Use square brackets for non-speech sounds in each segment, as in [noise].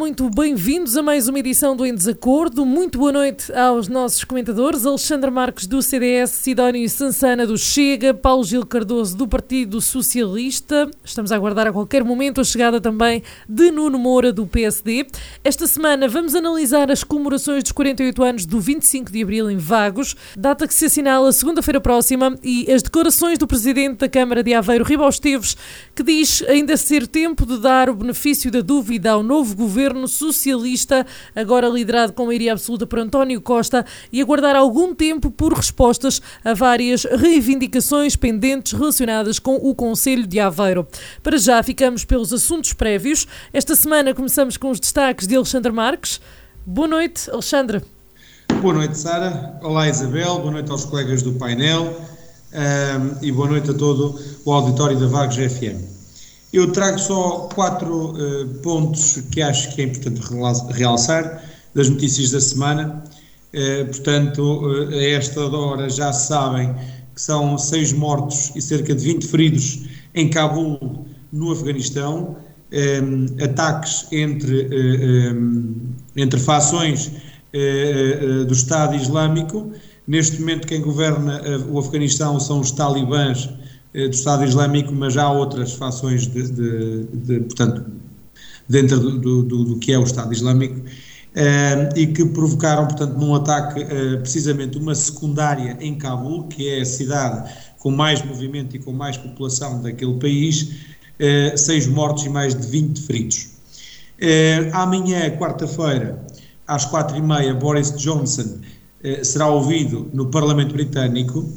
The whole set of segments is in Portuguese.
Muito bem-vindos a mais uma edição do Em Desacordo. Muito boa noite aos nossos comentadores: Alexandre Marques do CDS, Sidónio Sansana do Chega, Paulo Gil Cardoso do Partido Socialista. Estamos a aguardar a qualquer momento a chegada também de Nuno Moura do PSD. Esta semana vamos analisar as comemorações dos 48 anos do 25 de abril em Vagos, data que se assinala segunda-feira próxima, e as declarações do presidente da Câmara de Aveiro, Ribal Esteves, que diz ainda ser tempo de dar o benefício da dúvida ao novo governo governo socialista, agora liderado com maioria absoluta por António Costa, e aguardar algum tempo por respostas a várias reivindicações pendentes relacionadas com o Conselho de Aveiro. Para já ficamos pelos assuntos prévios. Esta semana começamos com os destaques de Alexandre Marques. Boa noite, Alexandre. Boa noite, Sara. Olá, Isabel. Boa noite aos colegas do painel. Um, e boa noite a todo o auditório da Vagos FM. Eu trago só quatro uh, pontos que acho que é importante realçar das notícias da semana. Uh, portanto, uh, a esta hora já sabem que são seis mortos e cerca de 20 feridos em Cabul, no Afeganistão. Um, ataques entre, um, entre fações do Estado Islâmico. Neste momento, quem governa o Afeganistão são os talibãs do Estado Islâmico, mas há outras fações de, de, de portanto, dentro do, do, do, que é o Estado Islâmico, uh, e que provocaram, portanto, num ataque uh, precisamente uma secundária em Cabul, que é a cidade com mais movimento e com mais população daquele país, uh, seis mortos e mais de 20 feridos. amanhã, quarta-feira, às quatro e meia, Boris Johnson será ouvido no Parlamento Britânico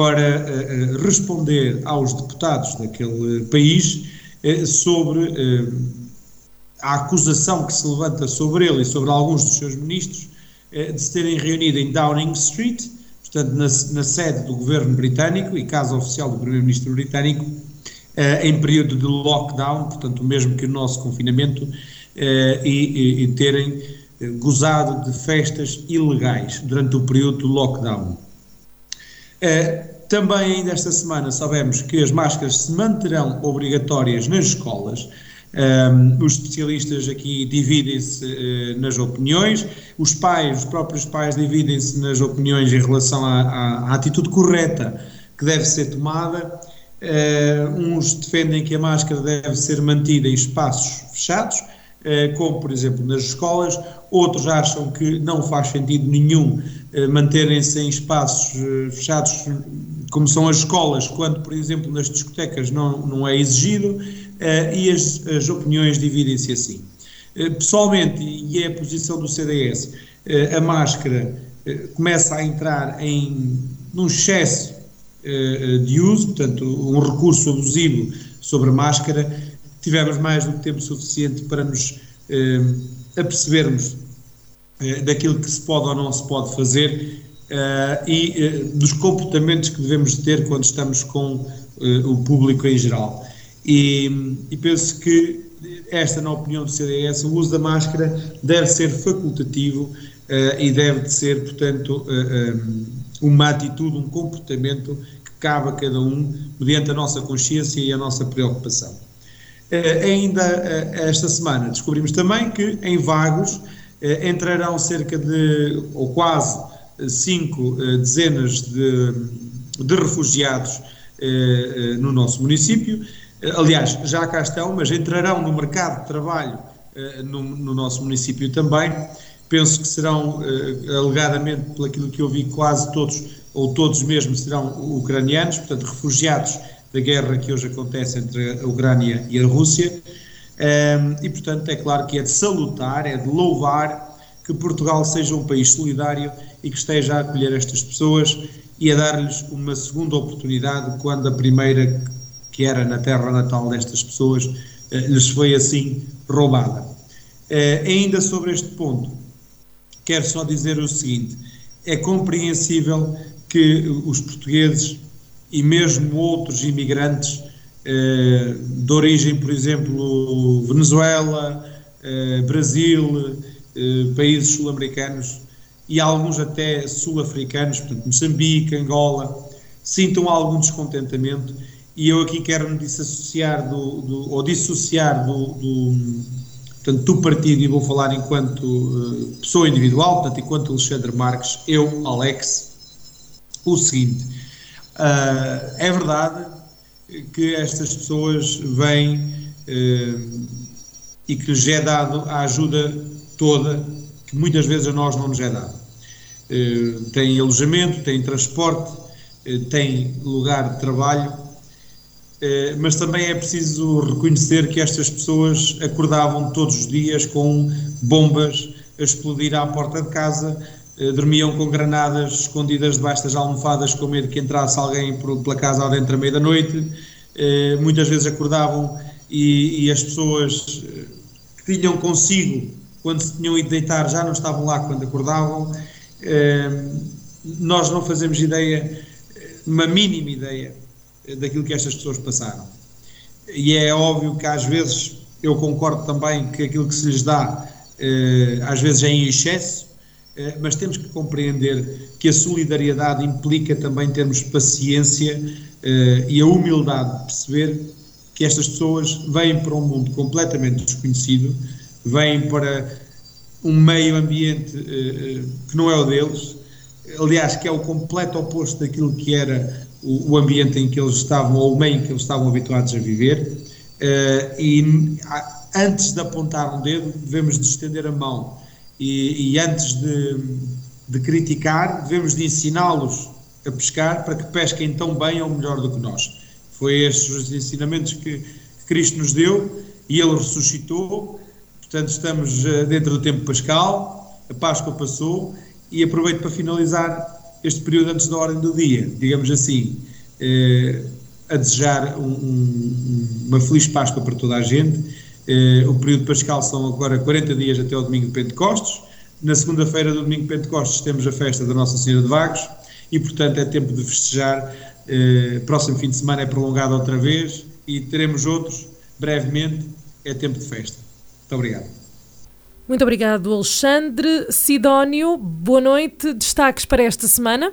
para uh, responder aos deputados daquele país uh, sobre a acusação que se levanta sobre ele e sobre alguns dos seus ministros de se terem reunido em Downing Street, portanto, na, na sede do governo britânico e casa oficial do primeiro-ministro britânico, em período de lockdown, portanto, o mesmo que o nosso confinamento, e, e, e terem gozado de festas ilegais durante o período do lockdown. Uh, também ainda esta semana sabemos que as máscaras se manterão obrigatórias nas escolas. Um, os especialistas aqui dividem-se uh, nas opiniões, os pais, os próprios pais dividem-se nas opiniões em relação à, à, à, atitude correta que deve ser tomada. Uh, uns defendem que a máscara deve ser mantida em espaços fechados, como por exemplo nas escolas, outros acham que não faz sentido nenhum manterem-se em espaços fechados como são as escolas, quando, por exemplo, nas discotecas não, não é exigido, e as, as opiniões dividem-se assim. Pessoalmente, e é a posição do CDS, eh, a máscara começa a entrar em num excesso de uso, portanto, um recurso abusivo sobre a máscara. Tivemos mais do que tempo suficiente para nos apercebermos daquilo que se pode ou não se pode fazer uh, e uh, dos comportamentos que devemos ter quando estamos com uh, o público em geral. E, e, penso que esta, na opinião do CDS, o uso da máscara deve ser facultativo e deve de ser, portanto, um, uma atitude, um comportamento que cabe a cada um mediante a nossa consciência e a nossa preocupação. Ainda esta semana descobrimos também que em Vagos entrarão cerca de, ou quase, cinco eh, dezenas de, de refugiados eh, eh, no nosso município. Aliás, já cá estão, mas entrarão no mercado de trabalho no, no nosso município também. Penso que serão, alegadamente, pelo que eu vi, quase todos, ou todos mesmo, serão ucranianos, portanto, refugiados da guerra que hoje acontece entre a Ucrânia e a Rússia. e, portanto, é claro que é de salutar, é de louvar que Portugal seja um país solidário e que esteja a acolher estas pessoas e a dar-lhes uma segunda oportunidade quando a primeira, que era na terra natal destas pessoas, lhes foi assim roubada. Ainda sobre este ponto, quero só dizer o seguinte: é compreensível que os portugueses e mesmo outros imigrantes eh, de origem, por exemplo, Venezuela, eh, Brasil, eh, países sul-americanos e alguns até sul-africanos, portanto Moçambique, Angola, sintam algum descontentamento. E eu aqui quero me dissociar do, do ou dissociar do, do, portanto, do partido e vou falar enquanto uh, pessoa individual, portanto, enquanto Alexandre Marques, eu, Alex, o seguinte, uh, é verdade que estas pessoas vêm uh, e que lhes é dado a ajuda toda que muitas vezes a nós não nos é dada. Tem alojamento, tem transporte, tem lugar de trabalho, mas também é preciso reconhecer que estas pessoas acordavam todos os dias com bombas a explodir à porta de casa, dormiam com granadas escondidas debaixo das almofadas com medo que entrasse alguém pela casa ao dentro da meia da noite, eh, muitas vezes acordavam e, e as pessoas que tinham consigo quando se tinham ido deitar já não estavam lá quando acordavam. Nós não fazemos ideia, uma mínima ideia, daquilo que estas pessoas passaram. E é óbvio que às vezes eu concordo também que aquilo que se lhes dá eh, às vezes é em excesso, eh, mas temos que compreender que a solidariedade implica também termos paciência eh, e a humildade de perceber que estas pessoas vêm para um mundo completamente desconhecido, vêm para um meio ambiente que não é o deles, aliás, que é o completo oposto daquilo que era o, ambiente em que eles estavam, ou o meio em que eles estavam habituados a viver, e antes de apontar um dedo, devemos de estender a mão, e, e antes de, de criticar, devemos de ensiná-los a pescar para que pesquem tão bem ou melhor do que nós. Foi estes os ensinamentos que Cristo nos deu e Ele ressuscitou, portanto estamos eh, dentro do tempo pascal, a Páscoa passou e aproveito para finalizar este período antes da ordem do dia, digamos assim, eh, a desejar um, um, uma feliz Páscoa para toda a gente. Eh, o período pascal são agora 40 dias até o domingo de Pentecostes. Na segunda-feira do domingo de Pentecostes temos a festa da Nossa Senhora de Vagos e, portanto, é tempo de festejar. Eh, próximo fim de semana é prolongado outra vez e teremos outros brevemente. É tempo de festa. Muito obrigado. Muito obrigado, Alexandre. Sidónio, boa noite. Destaques para esta semana?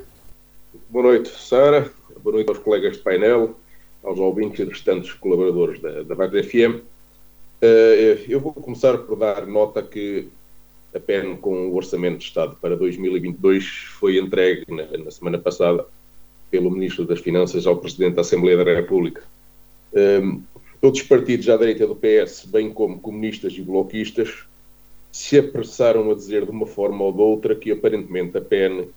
Boa noite, Sara. Boa noite aos colegas de painel, aos ouvintes e restantes colaboradores da, da Vagos FM. Eh, eu vou começar por dar nota que a PEN com o Orçamento de Estado para 2022 foi entregue na, na semana passada pelo Ministro das Finanças ao Presidente da Assembleia da República. Um, eh, todos os partidos à direita do PS, bem como comunistas e bloquistas, se apressaram a dizer de uma forma ou de outra que aparentemente a PEN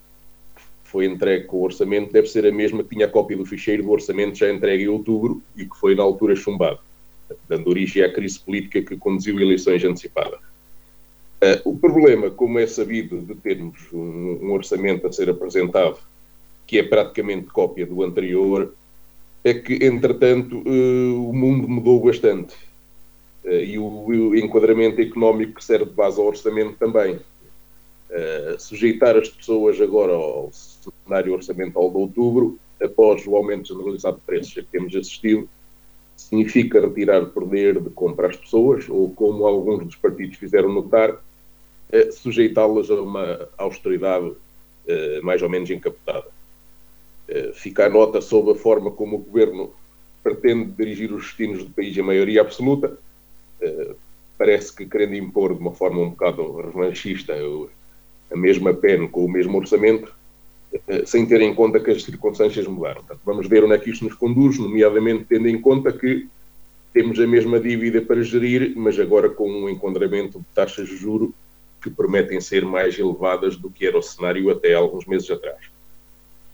foi entregue com o orçamento deve ser a mesma que tinha a cópia do ficheiro do orçamento já entregue em outubro e que foi na altura chumbado, dando origem à crise política que conduziu eleições antecipadas. Uh, o problema, como é sabido, de termos um, um, orçamento a ser apresentado que é praticamente cópia do anterior, é que, entretanto, uh, o mundo mudou bastante eh, e o, enquadramento económico que serve de base ao orçamento também. Sujeitar as pessoas agora ao cenário orçamental de outubro, após o aumento generalizado de preços que temos assistido, significa retirar poder de compra às pessoas, ou como alguns dos partidos fizeram notar, uh, sujeitá-las a uma austeridade uh, mais ou menos encapotada. fica a nota sobre a forma como o governo pretende dirigir os destinos do país em maioria absoluta, eh, parece que querendo impor de uma forma um bocado revanchista a mesma pena com o mesmo orçamento, eh, sem ter em conta que as circunstâncias mudaram. Portanto, vamos ver onde é que isto nos conduz, nomeadamente tendo em conta que temos a mesma dívida para gerir, mas agora com um enquadramento de taxas de juro que prometem ser mais elevadas do que era o cenário até alguns meses atrás.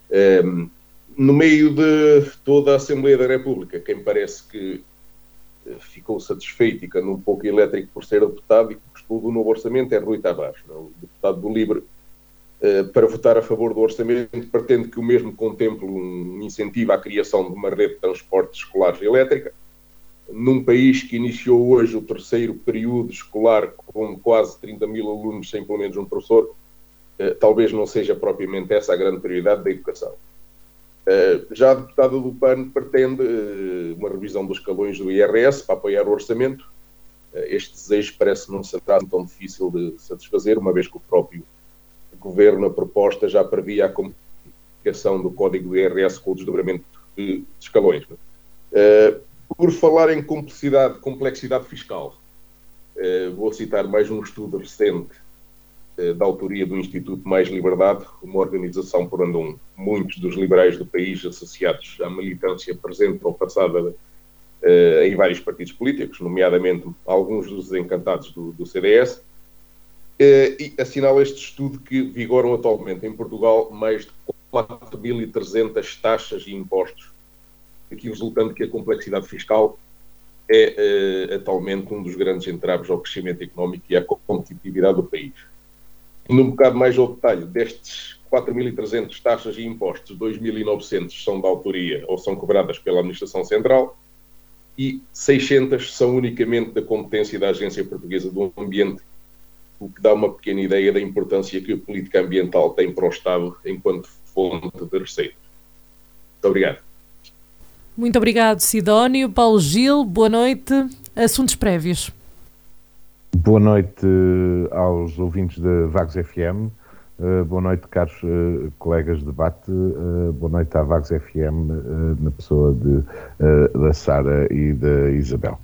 Um, ehm, no meio de toda a Assembleia da República, quem parece que ficou satisfeito e que andou um pouco elétrico por ser deputado e que gostou do novo orçamento é Rui Tavares, não? É? o deputado do Libre, eh, para votar a favor do orçamento, pretende que o mesmo contemple um incentivo à criação de uma rede de transportes escolares elétrica, num país que iniciou hoje o terceiro período escolar com quase 30 mil alunos sem pelo menos um professor, eh, talvez não seja propriamente essa a grande prioridade da educação. Eh, já a deputada do PAN pretende eh, uma revisão dos escalões do IRS para apoiar o orçamento. Este desejo parece não ser tão difícil de satisfazer, uma vez que o próprio governo, a proposta, já previa a comunicação do código IRS com o desdobramento de escalões. Por falar em complexidade, complexidade fiscal, vou citar mais um estudo recente eh, da autoria do Instituto Mais Liberdade, uma organização por onde muitos dos liberais do país associados à militância presente ou passada em vários partidos políticos, nomeadamente alguns dos desencantados do, do CDS, e assinala este estudo que vigoram atualmente em Portugal mais de 4.300 taxas e impostos, aqui resultando que a complexidade fiscal é atualmente um dos grandes entraves ao crescimento económico e à competitividade do país. Indo um bocado mais ao detalhe, destes 4.300 taxas e impostos, 2.900 são da autoria ou são cobradas pela Administração Central e 600 são unicamente da competência da Agência Portuguesa do Ambiente, o que dá uma pequena ideia da importância que a política ambiental tem para o Estado enquanto fonte de receita. Muito obrigado. Muito obrigado, Sidónio. Paulo Gil, boa noite. Assuntos prévios. Boa noite aos ouvintes da Vagos FM. Uh, eh, boa noite, caros uh, colegas de debate. Uh, boa noite à Vagos FM, na pessoa de, da Sara e da Isabel.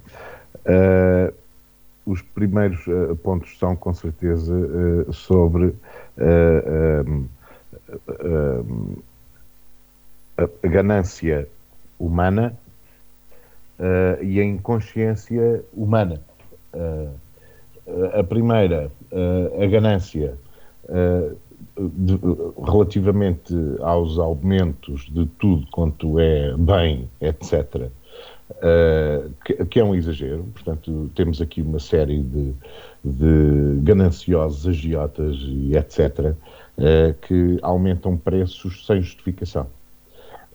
Os primeiros pontos são, com certeza, sobre a ganância humana e a inconsciência humana. Uh, a primeira, a ganância de, relativamente aos aumentos de tudo quanto é bem, etc., que, que, é um exagero. Portanto, temos aqui uma série de, de gananciosos, agiotas e etc., que aumentam preços sem justificação.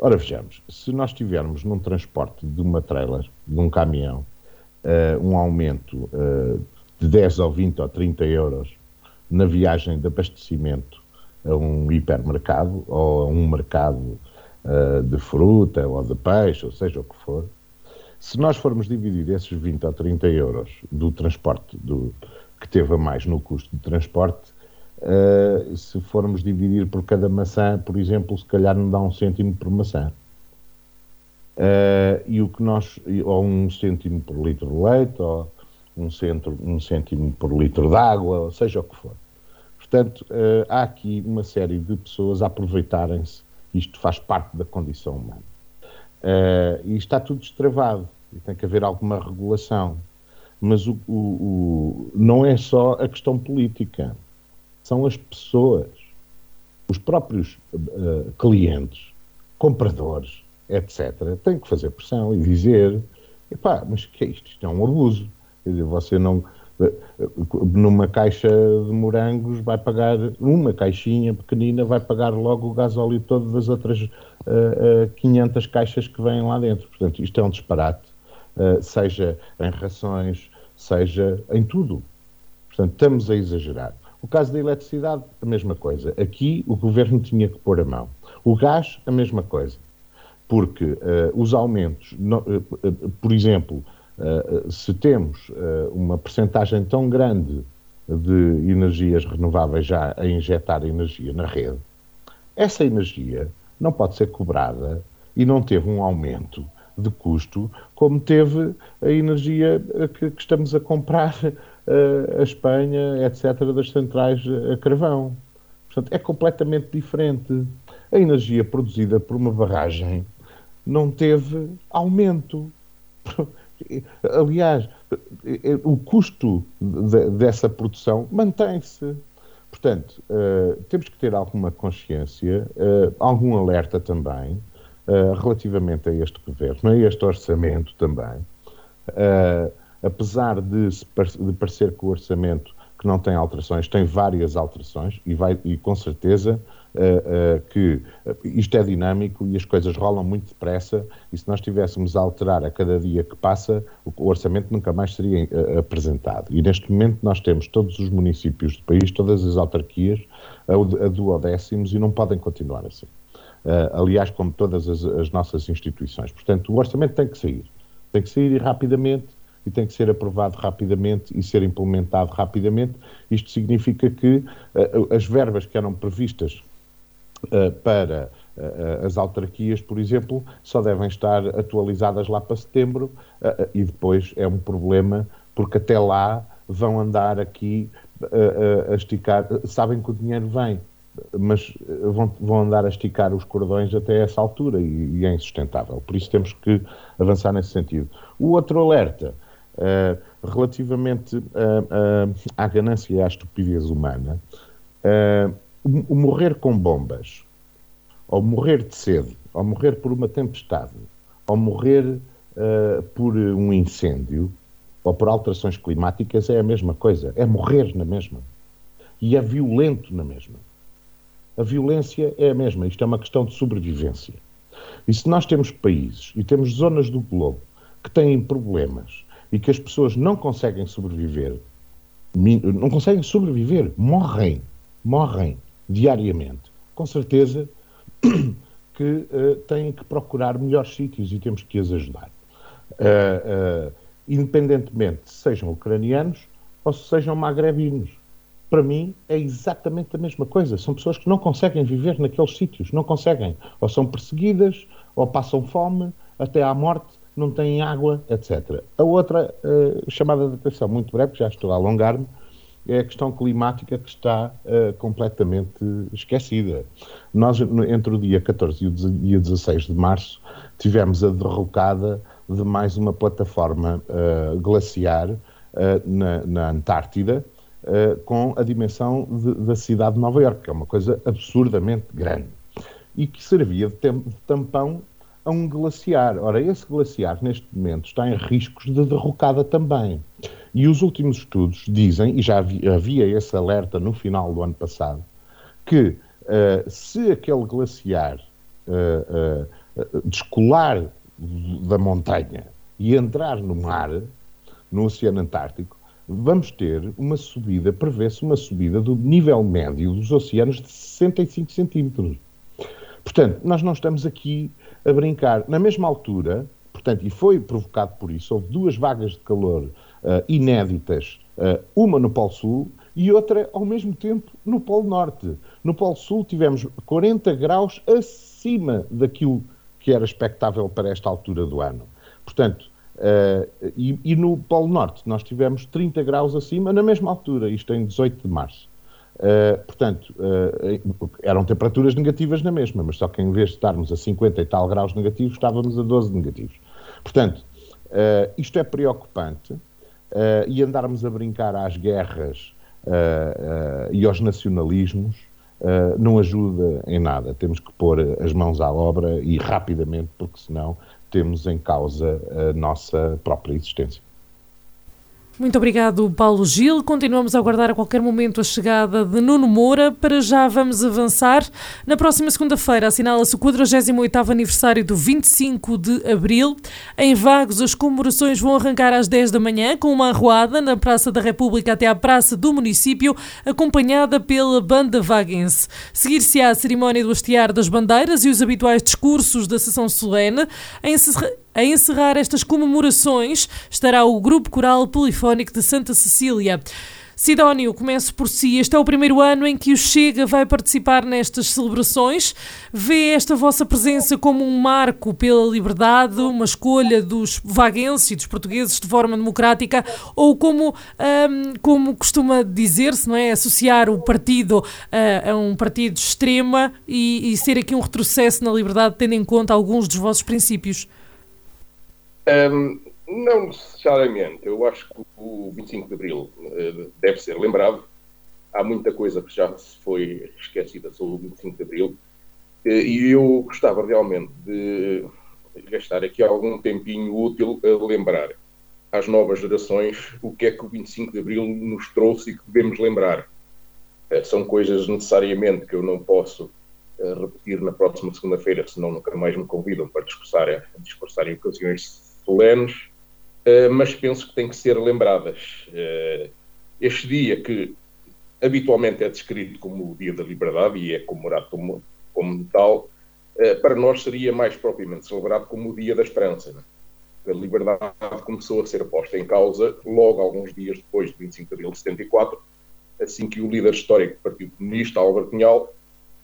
Ora, vejamos, se nós tivermos num transporte de uma trailer, de um caminhão, um aumento de 10 ou 20 ou 30 euros na viagem de abastecimento a um hipermercado ou a um mercado uh, de fruta ou de peixe, ou seja o que for, se nós formos dividir esses 20 ou 30 euros do transporte do, que teve a mais no custo de transporte, uh, se formos dividir por cada maçã, por exemplo, se calhar não dá um cêntimo por maçã. Uh, e o que nós, ou um cêntimo por litro de leite, ou um, centro, um cêntimo por litro de água, seja o que for. Portanto, uh, há aqui uma série de pessoas a aproveitarem-se, isto faz parte da condição humana. Uh, e está tudo destravado, e tem que haver alguma regulação. Mas o, o, o, não é só a questão política, são as pessoas, os próprios uh, clientes, compradores, etc., têm que fazer pressão e dizer: epá, mas que é isto? Isto é um abuso. Quer dizer, você não. Numa caixa de morangos vai pagar, uma caixinha pequenina vai pagar logo o gasóleo todo das outras uh, uh, 500 caixas que vêm lá dentro. Portanto, isto é um disparate, uh, seja em rações, seja em tudo. Portanto, estamos a exagerar. O caso da eletricidade, a mesma coisa. Aqui o governo tinha que pôr a mão. O gás, a mesma coisa. Porque uh, os aumentos, no, uh, por exemplo, Uh, se temos uh, uma percentagem tão grande de energias renováveis já a injetar energia na rede, essa energia não pode ser cobrada e não teve um aumento de custo como teve a energia que, que estamos a comprar uh, a Espanha, etc., das centrais a carvão. Portanto, é completamente diferente. A energia produzida por uma barragem não teve aumento. [laughs] Aliás, o custo de, dessa produção mantém-se. Portanto, uh, temos que ter alguma consciência, uh, algum alerta também, uh, relativamente a este governo, a este orçamento também. apesar de, de parecer que o orçamento que não tem alterações, tem várias alterações e, vai, e com certeza uh, que isto é dinâmico e as coisas rolam muito depressa e se nós tivéssemos a alterar a cada dia que passa, o orçamento nunca mais seria apresentado. E neste momento nós temos todos os municípios do país, todas as autarquias, a, duodécimos e não podem continuar assim. Uh, aliás, como todas as, as nossas instituições. Portanto, o orçamento tem que sair. Tem que sair rapidamente e tem que ser aprovado rapidamente e ser implementado rapidamente. Isto significa que uh, as verbas que eram previstas para uh, as autarquias, por exemplo, só devem estar atualizadas lá para setembro e depois é um problema porque até lá vão andar aqui a esticar. Sabem que o dinheiro vem, mas vão, vão, andar a esticar os cordões até essa altura e, e, é insustentável. Por isso temos que avançar nesse sentido. O outro alerta Uh, relativamente uh, uh, à ganância e à estupidez humana, o, morrer com bombas, ou morrer de sede, ou morrer por uma tempestade, ou morrer por um incêndio, ou por alterações climáticas, é a mesma coisa. É morrer na mesma. E é violento na mesma. A violência é a mesma. Isto é uma questão de sobrevivência. E se nós temos países e temos zonas do globo que têm problemas e que as pessoas não conseguem sobreviver, não conseguem sobreviver, morrem, morrem diariamente, com certeza [coughs] que uh, têm que procurar melhores sítios e temos que as ajudar. Uh, uh, independentemente se sejam ucranianos ou se sejam magrebinos. Para mim é exatamente a mesma coisa. São pessoas que não conseguem viver naqueles sítios, não conseguem. Ou são perseguidas, ou passam fome, até à morte, não têm água, etc. A outra chamada de atenção, muito breve, já estou a alongar-me, é a questão climática que está uh, completamente esquecida. Nós, entre o dia 14 e o dia 16 de março, tivemos a derrocada de mais uma plataforma uh, glaciar na, na, Antártida, com a dimensão de, da cidade de Nova Iorque, que é uma coisa absurdamente grande, e que servia de, de tampão a um glaciar. Ora, esse glaciar, neste momento, está em riscos de derrocada também. E os últimos estudos dizem, e já havia esse alerta no final do ano passado, que uh, se aquele glaciar uh, uh, descolar da montanha e entrar no mar, no Oceano Antártico, vamos ter uma subida, prevê-se uma subida do nível médio dos oceanos de 65 centímetros. Portanto, nós não estamos aqui a brincar. Na mesma altura, portanto, e foi provocado por isso, houve duas vagas de calor uh, inéditas, uh, uma no Polo Sul e outra ao mesmo tempo no Polo Norte. No Polo Sul tivemos 40 graus acima daquilo que era expectável para esta altura do ano. Portanto, uh, e, e, no Polo Norte nós tivemos 30 graus acima na mesma altura, isto em 18 de março. Uh, portanto, uh, eram temperaturas negativas na mesma, mas só que em vez de estarmos a 50 e tal graus negativos, estávamos a 12 negativos. Portanto, isto é preocupante e andarmos a brincar às guerras e aos nacionalismos não ajuda em nada. Temos que pôr as mãos à obra e rapidamente, porque senão temos em causa a nossa própria existência. Muito obrigado, Paulo Gil. Continuamos a aguardar a qualquer momento a chegada de Nuno Moura. Para já vamos avançar. Na próxima segunda-feira assinala-se o 48º aniversário do 25 de Abril. Em Vagos, as comemorações vão arrancar às 10 da manhã com uma arruada na Praça da República até à Praça do Município, acompanhada pela Banda Vaguense. Seguir-se-á a cerimónia do hastear das bandeiras e os habituais discursos da sessão solene. Em a encerrar estas comemorações estará o Grupo Coral Polifónico de Santa Cecília. Sidónio, começo por si. Este é o primeiro ano em que o Chega vai participar nestas celebrações. Vê esta vossa presença como um marco pela liberdade, uma escolha dos vaguenses e dos portugueses de forma democrática, ou como, um, como costuma dizer-se, não é? Associar o partido a, a um partido extrema e, e ser aqui um retrocesso na liberdade, tendo em conta alguns dos vossos princípios? Um, não necessariamente. Eu acho que o 25 de Abril uh, deve ser lembrado. Há muita coisa que já se foi esquecida sobre o 25 de Abril. Uh, e eu gostava realmente de gastar aqui algum tempinho útil a lembrar às novas gerações o que é que o 25 de Abril nos trouxe e que devemos lembrar. Uh, são coisas necessariamente que eu não posso repetir na próxima segunda-feira, senão nunca mais me convidam para discursar, discursar em ocasiões solenes, uh, mas penso que tem que ser lembradas. Uh, este dia que habitualmente é descrito como o Dia da Liberdade e é comemorado como, como tal, uh, para nós seria mais propriamente celebrado como o Dia da Esperança. Né? A liberdade começou a ser posta em causa logo alguns dias depois de 25 de abril de 74, assim que o líder histórico do Partido Comunista, Álvaro Cunhal,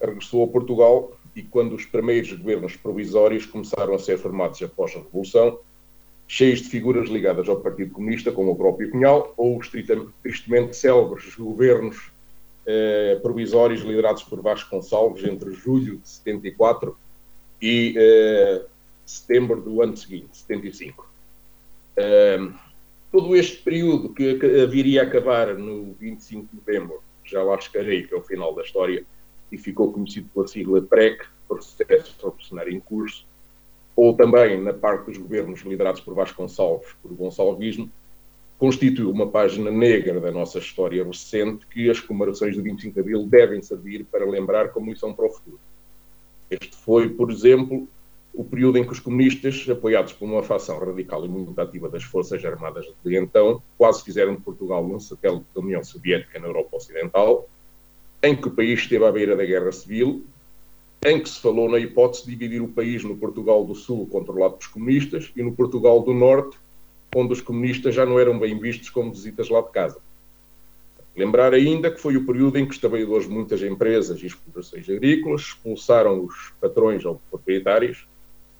regressou a Portugal e quando os primeiros governos provisórios começaram a ser formados após a Revolução, cheios de figuras ligadas ao Partido Comunista, como o próprio Cunhal, ou os tristemente célebres governos eh, provisórios liderados por Vasco Gonçalves entre julho de 74 e eh, setembro do ano seguinte, 75. Eh, todo este período que, que viria a acabar no 25 de novembro, já lá chegarei, que é o final da história, e ficou conhecido pela sigla PREC, Processo Revolucionário em Curso, ou também na parte dos governos liderados por Vasconcelos, por Gonçalvismo, constitui uma página negra da nossa história recente que as comemorações do 25 de Abril devem servir para lembrar como lição para o futuro. Este foi, por exemplo, o período em que os comunistas, apoiados por uma facção radical e muito ativa das Forças Armadas de então, quase fizeram de Portugal um satélite da União Soviética na Europa Ocidental, em que o país esteve à beira da guerra civil, em que se falou na hipótese de dividir o país no Portugal do Sul, controlado pelos comunistas, e no Portugal do Norte, onde os comunistas já não eram bem vistos como visitas lá de casa. Lembrar ainda que foi o período em que os trabalhadores de muitas empresas e explorações agrícolas expulsaram os patrões ou proprietários,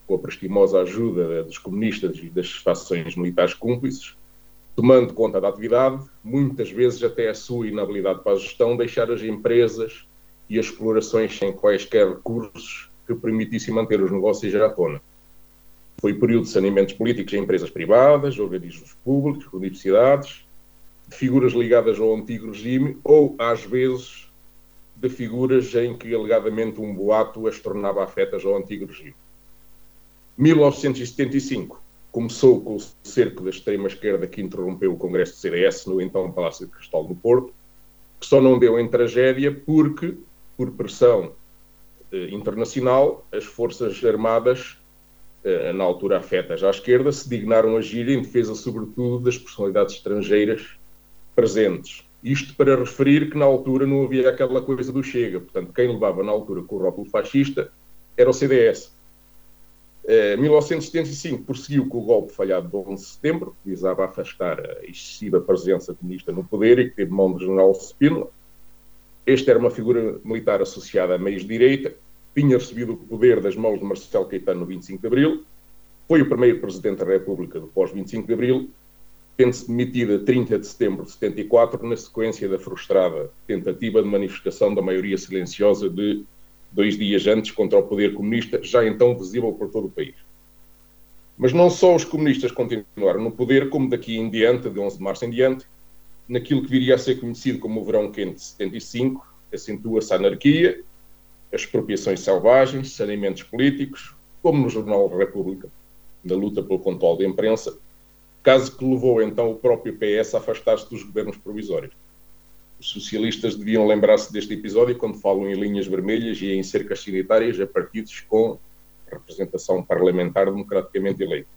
com a prestimosa ajuda dos comunistas e das facções militares cúmplices, tomando conta da atividade, muitas vezes até a sua inabilidade para a gestão, deixar as empresas e as explorações sem quaisquer recursos que permitissem manter os negócios à tona. Foi período de saneamentos políticos em empresas privadas, organismos públicos, universidades, de figuras ligadas ao antigo regime ou, às vezes, de figuras em que alegadamente um boato as tornava afetas ao antigo regime. 1975 começou com o cerco da extrema-esquerda que interrompeu o Congresso do CDS no então Palácio de Cristal no Porto, que só não deu em tragédia porque, por pressão eh, internacional, as Forças Armadas, eh, na altura afetas à esquerda, se dignaram agir em defesa, sobretudo, das personalidades estrangeiras presentes. Isto para referir que na altura não havia aquela coisa do Chega, portanto, quem levava na altura com o rótulo fascista era o CDS. 1975 eh, prosseguiu com o golpe falhado de 11 de setembro, que visava afastar a excessiva presença comunista no poder e que teve mão do general Spínola. Este era uma figura militar associada a meios de direita, tinha recebido o poder das mãos de Marcelo Caetano no 25 de abril, foi o primeiro presidente da República do pós-25 de abril, tendo-se demitido a 30 de setembro de 74, na sequência da frustrada tentativa de manifestação da maioria silenciosa de dois dias antes, contra o poder comunista, já então visível por todo o país. Mas não só os comunistas continuaram no poder, como daqui em diante, de 11 de março em diante, naquilo que viria a ser conhecido como o Verão Quente de 75, acentua-se a anarquia, as expropriações selvagens, saneamentos políticos, como no Jornal República, na luta pelo controle da imprensa, caso que levou então o próprio PS a afastar-se dos governos provisórios. Os socialistas deviam lembrar-se deste episódio quando falam em linhas vermelhas e em cercas sanitárias a partidos com representação parlamentar democraticamente eleita.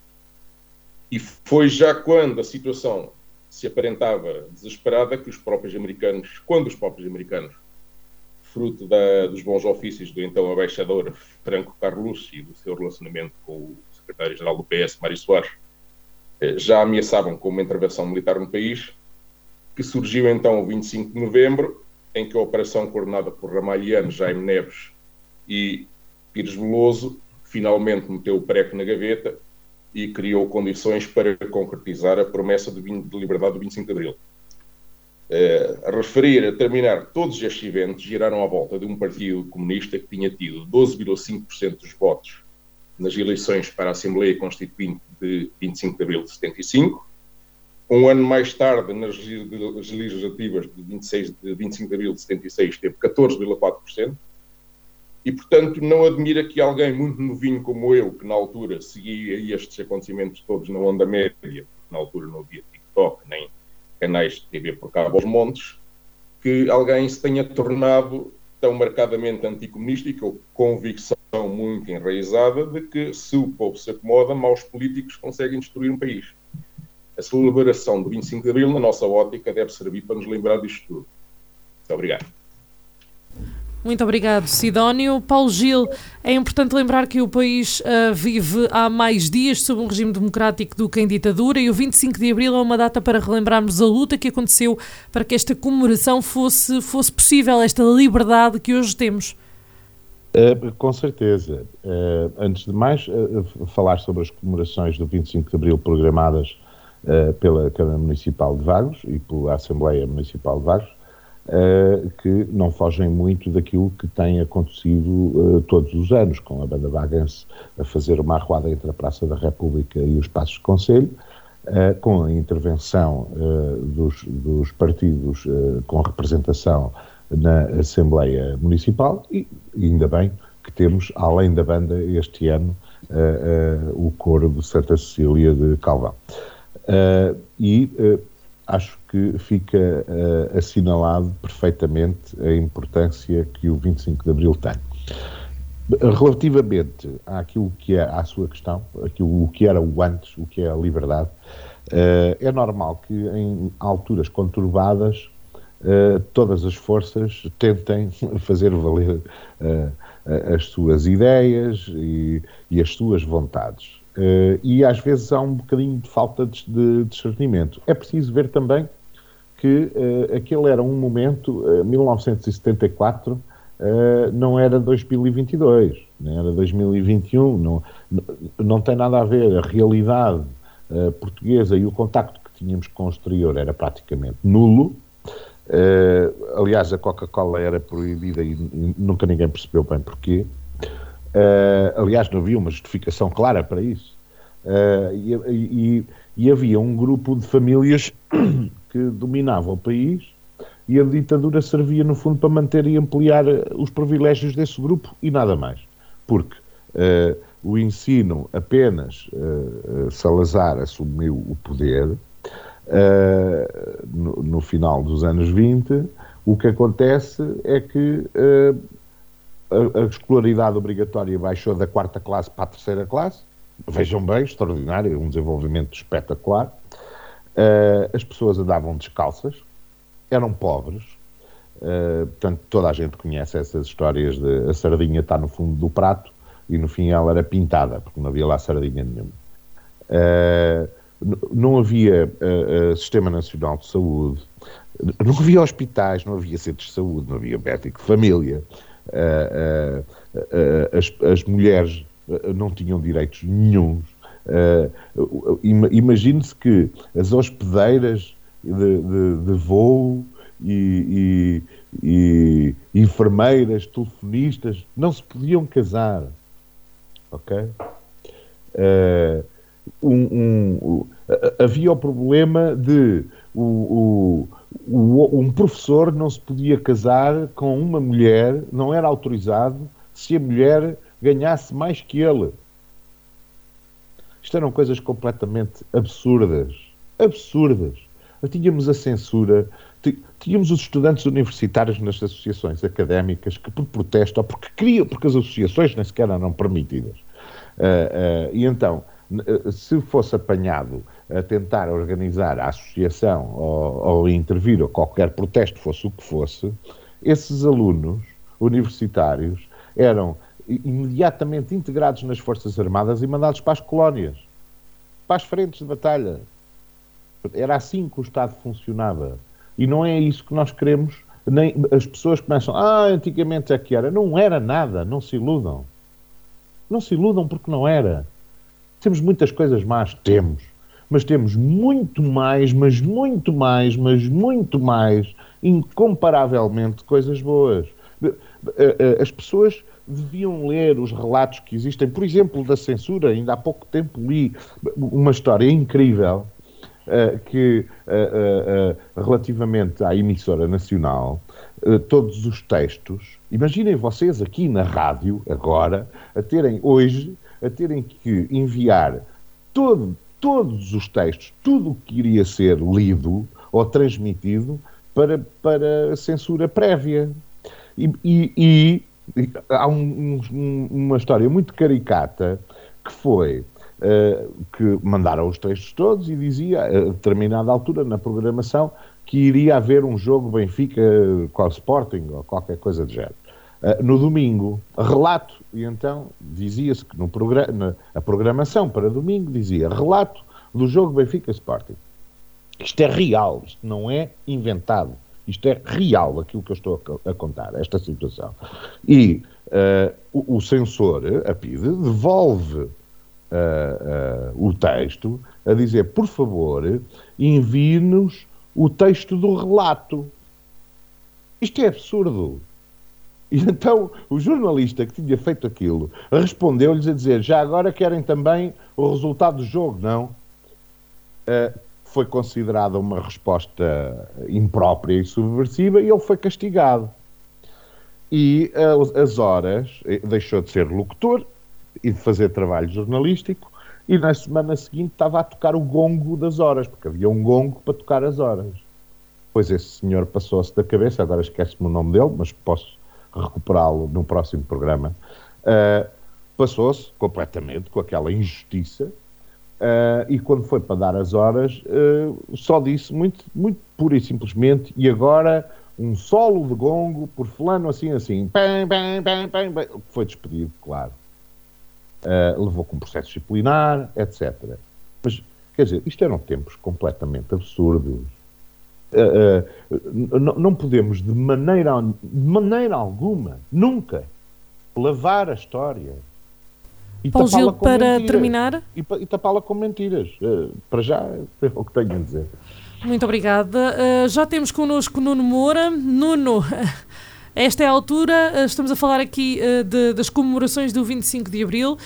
E foi já quando a situação se aparentava desesperada que os próprios americanos, quando os próprios americanos, fruto da, dos bons ofícios do então embaixador Franco Carlos e do seu relacionamento com o secretário-geral do PS, Mário Soares, eh, já ameaçavam com uma intervenção militar no país, que surgiu então o 25 de novembro, em que a operação coordenada por Ramalhiano, Jaime Neves e Pires Veloso finalmente meteu o preco na gaveta e criou condições para concretizar a promessa de, liberdade do 25 de Abril. Uh, a referir, a terminar, todos estes eventos giraram à volta de um partido comunista que tinha tido 12,5% dos votos nas eleições para a Assembleia Constituinte de 25 de Abril de 75, um ano mais tarde, nas legislativas de, 26, de 25 de abril de 76, teve 14,4%. E, portanto, não admira que alguém muito novinho como eu, que na altura seguia estes acontecimentos todos na onda média, na altura não havia TikTok nem canais de TV por cabo aos montes, que alguém se tenha tornado tão marcadamente anticomunista e com convicção muito enraizada de que se o povo se acomoda, maus políticos conseguem destruir um país. A celebração do 25 de Abril, na nossa ótica, deve servir para nos lembrar disto tudo. Muito obrigado. Muito obrigado, Sidónio. Paulo Gil, é importante lembrar que o país uh, vive há mais dias sob um regime democrático do que em ditadura e o 25 de Abril é uma data para relembrarmos a luta que aconteceu para que esta comemoração fosse, fosse possível, esta liberdade que hoje temos. Uh, com certeza. Uh, antes de mais, falar sobre as comemorações do 25 de Abril programadas pela Câmara Municipal de Vagos e pela Assembleia Municipal de Vagos uh, que não fogem muito daquilo que tem acontecido uh, todos os anos, com a banda Vaganse a fazer uma arruada entre a Praça da República e os Passos de Conselho, uh, com a intervenção dos, dos, partidos com representação na Assembleia Municipal e, ainda bem que temos, além da banda, este ano, o coro de Santa Cecília de Calvão. e acho que fica uh, assinalado perfeitamente a importância que o 25 de Abril tem. Relativamente àquilo que é à sua questão, aquilo o que era o antes, o que é a liberdade, uh, é normal que em alturas conturbadas uh, todas as forças tentem [laughs] fazer valer as suas ideias e, e as suas vontades. Uh, e às vezes há um bocadinho de falta de, de discernimento. É preciso ver também que uh, aquele era um momento, uh, 1974 não era 2022, nem era 2021, não, não tem nada a ver. A realidade portuguesa e o contacto que tínhamos com o exterior era praticamente nulo. aliás, a Coca-Cola era proibida e nunca ninguém percebeu bem porquê. Uh, aliás, não havia uma justificação clara para isso. Uh, e, e, e, havia um grupo de famílias [coughs] que dominava o país e a ditadura servia, no fundo, para manter e ampliar eh, os privilégios desse grupo e nada mais. Porque uh, o ensino apenas Salazar assumiu o poder no, no, final dos anos 20, o que acontece é que a, a, escolaridade obrigatória baixou da quarta classe para a terceira classe. Vejam bem, extraordinário, um desenvolvimento espetacular. Uh, as pessoas andavam descalças, eram pobres. Uh, portanto, toda a gente conhece essas histórias de a sardinha está no fundo do prato e no fim ela era pintada, porque não havia lá sardinha nenhuma. Uh, não havia uh, Sistema Nacional de Saúde, não havia hospitais, não havia centros de saúde, não havia médico de família, as, as, mulheres não tinham direitos nenhums. Imagine-se que as hospedeiras de, de, de voo e, e, e, enfermeiras, telefonistas não se podiam casar. Ok? Uh, um, um, havia o problema de o, um professor não se podia casar com uma mulher, não era autorizado, se a mulher ganhasse mais que ele. Isto eram coisas completamente absurdas. Absurdas. Tínhamos a censura, tínhamos os estudantes universitários nas associações académicas que, por protesto, ou porque queriam, porque as associações nem sequer eram permitidas. Uh, uh, e então, uh, se fosse apanhado a tentar organizar a associação ou, ou intervir ou qualquer protesto, fosse o que fosse, esses alunos universitários eram imediatamente integrados nas Forças Armadas e mandados para as colónias, para as frentes de batalha. Era assim que o Estado funcionava. E não é isso que nós queremos. Nem, as pessoas começam, ah, antigamente é que era. Não era nada, não se iludam. Não se iludam porque não era. Temos muitas coisas más, temos mas temos muito mais, mas muito mais, mas muito mais, incomparavelmente, coisas boas. Eh, eh, as pessoas deviam ler os relatos que existem, por exemplo, da censura. Ainda há pouco tempo li uma história incrível que, relativamente à emissora nacional, todos os textos. Imaginem vocês aqui na rádio, agora, a terem hoje, a terem que enviar todo, todos os textos, tudo o que iria ser lido ou transmitido para, para censura prévia. E, e, e há um, um, uma história muito caricata que foi uh, que mandaram os textos todos e dizia a determinada altura na programação que iria haver um jogo Benfica com o Sporting ou qualquer coisa do género. Uh, no domingo, relato, e então dizia-se que no programa, a programação para domingo dizia relato do jogo Benfica Sporting. Isto é real, isto não é inventado. Isto é real, aquilo que eu estou a, a contar, esta situação. E uh, o, o, censor, a PIDE, devolve uh, uh, o texto a dizer, por favor, envie-nos o texto do relato. Isto é absurdo. E então o jornalista que tinha feito aquilo respondeu-lhes a dizer: já agora querem também o resultado do jogo, não? Uh, foi considerada uma resposta imprópria e subversiva e ele foi castigado. E uh, as horas eh, deixou de ser locutor e de fazer trabalho jornalístico e na semana seguinte estava a tocar o gongo das horas, porque havia um gongo para tocar as horas. Pois esse senhor passou-se da cabeça, agora esquece-me o nome dele, mas posso recuperá-lo no próximo programa. Uh, passou-se completamente com aquela injustiça Uh, e quando foi para dar as horas, uh, só disse muito, muito pura e simplesmente, e agora um solo de gongo por fulano assim assim, pam, pam, pam, pam, foi despedido, claro. Levou com processo disciplinar, etc. Mas, quer dizer, isto eram tempos completamente absurdos. Não podemos, de maneira, de maneira alguma, nunca, lavar a história e Paulo Gil, para mentiras. terminar. E, e tapá-la com mentiras. Uh, para já [laughs] é o que tenho a dizer. Muito obrigada. Uh, já temos connosco Nuno Moura. Nuno, [laughs] esta é a altura, uh, estamos a falar aqui de, das comemorações do 25 de Abril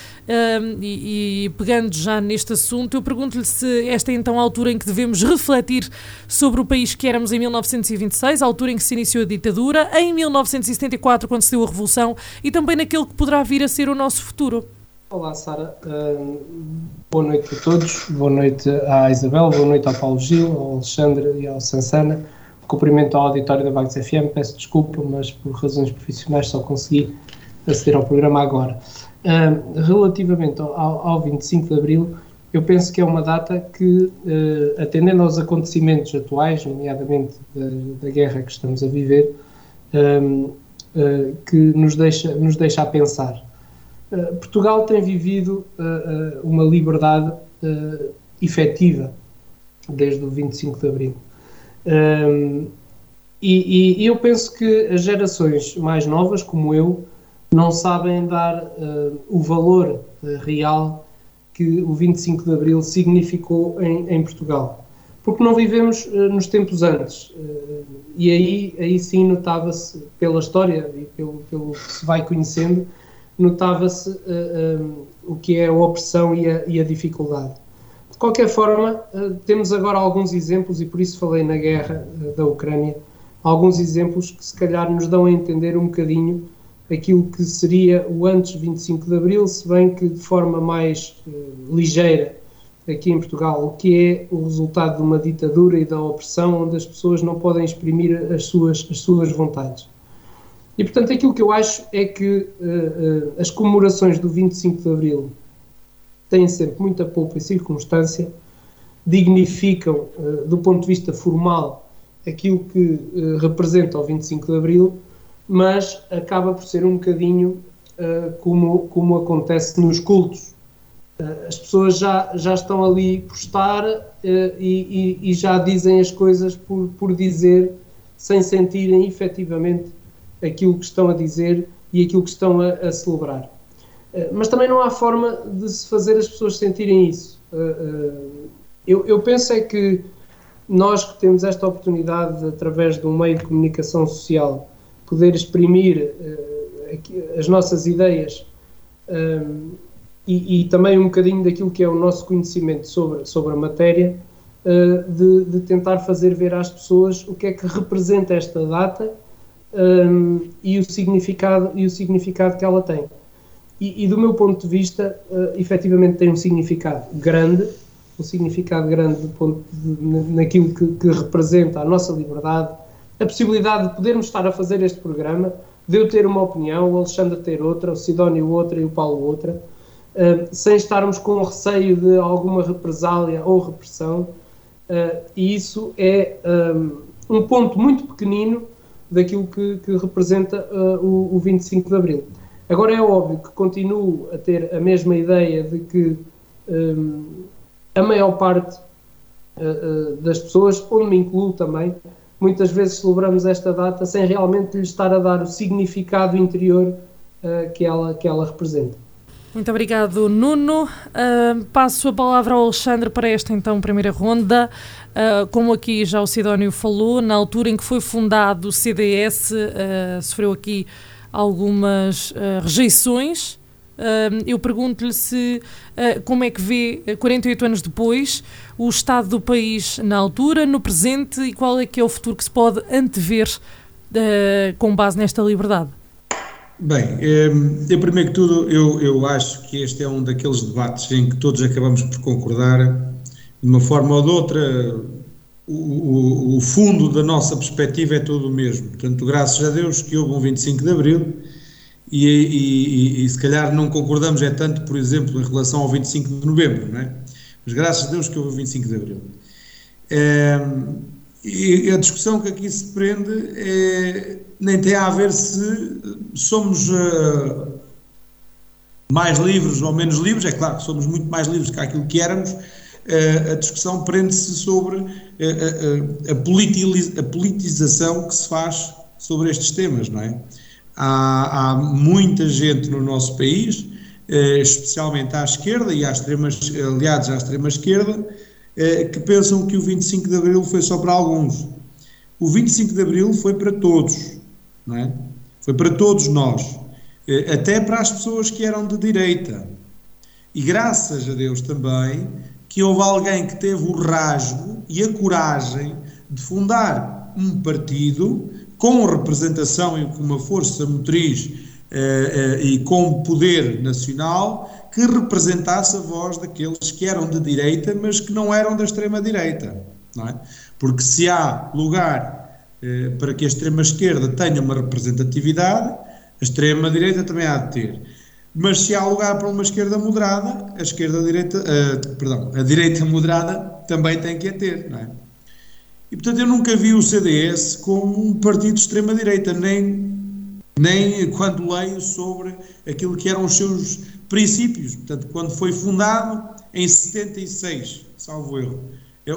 e, e, pegando já neste assunto, eu pergunto-lhe se esta é então a altura em que devemos refletir sobre o país que éramos em 1926, a altura em que se iniciou a ditadura, em 1974, quando se deu a Revolução e também naquele que poderá vir a ser o nosso futuro. Olá, Sara. Uh, boa noite a todos. Boa noite à Isabel, boa noite ao Paulo Gil, ao Alexandre e ao Sansana. Cumprimento ao auditório da Vagos FM. Peço desculpa, mas por razões profissionais só consegui aceder ao programa agora. Uh, relativamente ao, ao 25 de Abril, eu penso que é uma data que, uh, atendendo aos acontecimentos atuais, nomeadamente da, da guerra que estamos a viver, que nos deixa, nos deixa a pensar. Eh, Portugal tem vivido uh, uh, uma liberdade uh, efetiva desde o 25 de Abril. Um, e, e, eu penso que as gerações mais novas, como eu, não sabem dar o valor real que o 25 de Abril significou em, em Portugal. Porque não vivemos nos tempos antes. e aí, aí sim notava-se, pela história e pelo, pelo que se vai conhecendo, notava-se uh, um, o que é a opressão e a, e a dificuldade. Qualquer forma, uh, temos agora alguns exemplos, e por isso falei na guerra uh, da Ucrânia, alguns exemplos que se calhar nos dão a entender um bocadinho aquilo que seria o antes 25 de Abril, se bem que de forma mais ligeira aqui em Portugal, o que é o resultado de uma ditadura e da opressão onde as pessoas não podem exprimir as suas, as suas vontades. E, portanto, aquilo que eu acho é que uh, uh, as comemorações do 25 de Abril têm sempre muita pouca circunstância, dignificam, uh, do ponto de vista formal, aquilo que representa o 25 de Abril, mas acaba por ser um bocadinho como, como acontece nos cultos. as pessoas já, já estão ali por estar e, e, e já dizem as coisas por, por dizer, sem sentirem efetivamente aquilo que estão a dizer e aquilo que estão a, a celebrar. Uh, mas também não há forma de se fazer as pessoas sentirem isso. Uh, uh, eu, eu, penso é que nós que temos esta oportunidade, através de um meio de comunicação social, poder exprimir as nossas ideias e, e, também um bocadinho daquilo que é o nosso conhecimento sobre, sobre a matéria, de, de tentar fazer ver às pessoas o que é que representa esta data um, e, o significado, e o significado que ela tem. E, e do meu ponto de vista, uh, efetivamente tem um significado grande, um significado grande do ponto de, naquilo que, que, representa a nossa liberdade, a possibilidade de podermos estar a fazer este programa, de eu ter uma opinião, o Alexandre ter outra, o Sidónio outra e o Paulo outra, uh, sem estarmos com receio de alguma represália ou repressão, uh, e isso é um, um, ponto muito pequenino daquilo que, que representa uh, o, o 25 de Abril. Agora é óbvio que continuo a ter a mesma ideia de que um, a maior parte uh, uh, das pessoas, onde me incluo também, muitas vezes celebramos esta data sem realmente lhe estar a dar o significado interior uh, que, ela, que ela representa. Muito obrigado, Nuno. Uh, passo a palavra ao Alexandre para esta então primeira ronda. Uh, como aqui já o Sidónio falou, na altura em que foi fundado o CDS, uh, sofreu aqui algumas rejeições. eu pergunto-lhe se como é que vê 48 anos depois o estado do país na altura, no presente e qual é que é o futuro que se pode antever com base nesta liberdade. Bem, eu primeiro que tudo, eu, eu acho que este é um daqueles debates em que todos acabamos por concordar, de uma forma ou de outra, o, o, fundo da nossa perspectiva é todo o mesmo. Portanto, graças a Deus que houve um 25 de Abril e, e, e, e se calhar não concordamos é tanto, por exemplo, em relação ao 25 de Novembro, não é? Mas graças a Deus que houve o 25 de Abril. Ehm, e a discussão que aqui se prende é, nem tem a ver se somos uh, mais livres ou menos livres, é claro que somos muito mais livres que aquilo que éramos, uh, a discussão prende-se sobre a, politiza a, politização que se faz sobre estes temas, não é? Há, há muita gente no nosso país, especialmente à esquerda e extremas, aliados à extrema esquerda, é, que pensam que o 25 de Abril foi só para alguns. O 25 de Abril foi para todos, não é? Foi para todos nós, é, até para as pessoas que eram de direita. E graças a Deus também que houve alguém que teve o rasgo e a coragem de fundar um partido com representação e com uma força motriz eh, eh, e com poder nacional que representasse a voz daqueles que eram de direita, mas que não eram da extrema-direita. É? Porque se há lugar eh, para que a extrema-esquerda tenha uma representatividade, a extrema-direita também há de ter. Mas se há lugar para uma esquerda moderada, a esquerda-direita, uh, perdão, a direita moderada também tem que a ter, não é? E portanto eu nunca vi o CDS como um partido de extrema-direita, nem, nem quando leio sobre aquilo que eram os seus princípios. Portanto, quando foi fundado em 76, salvo erro,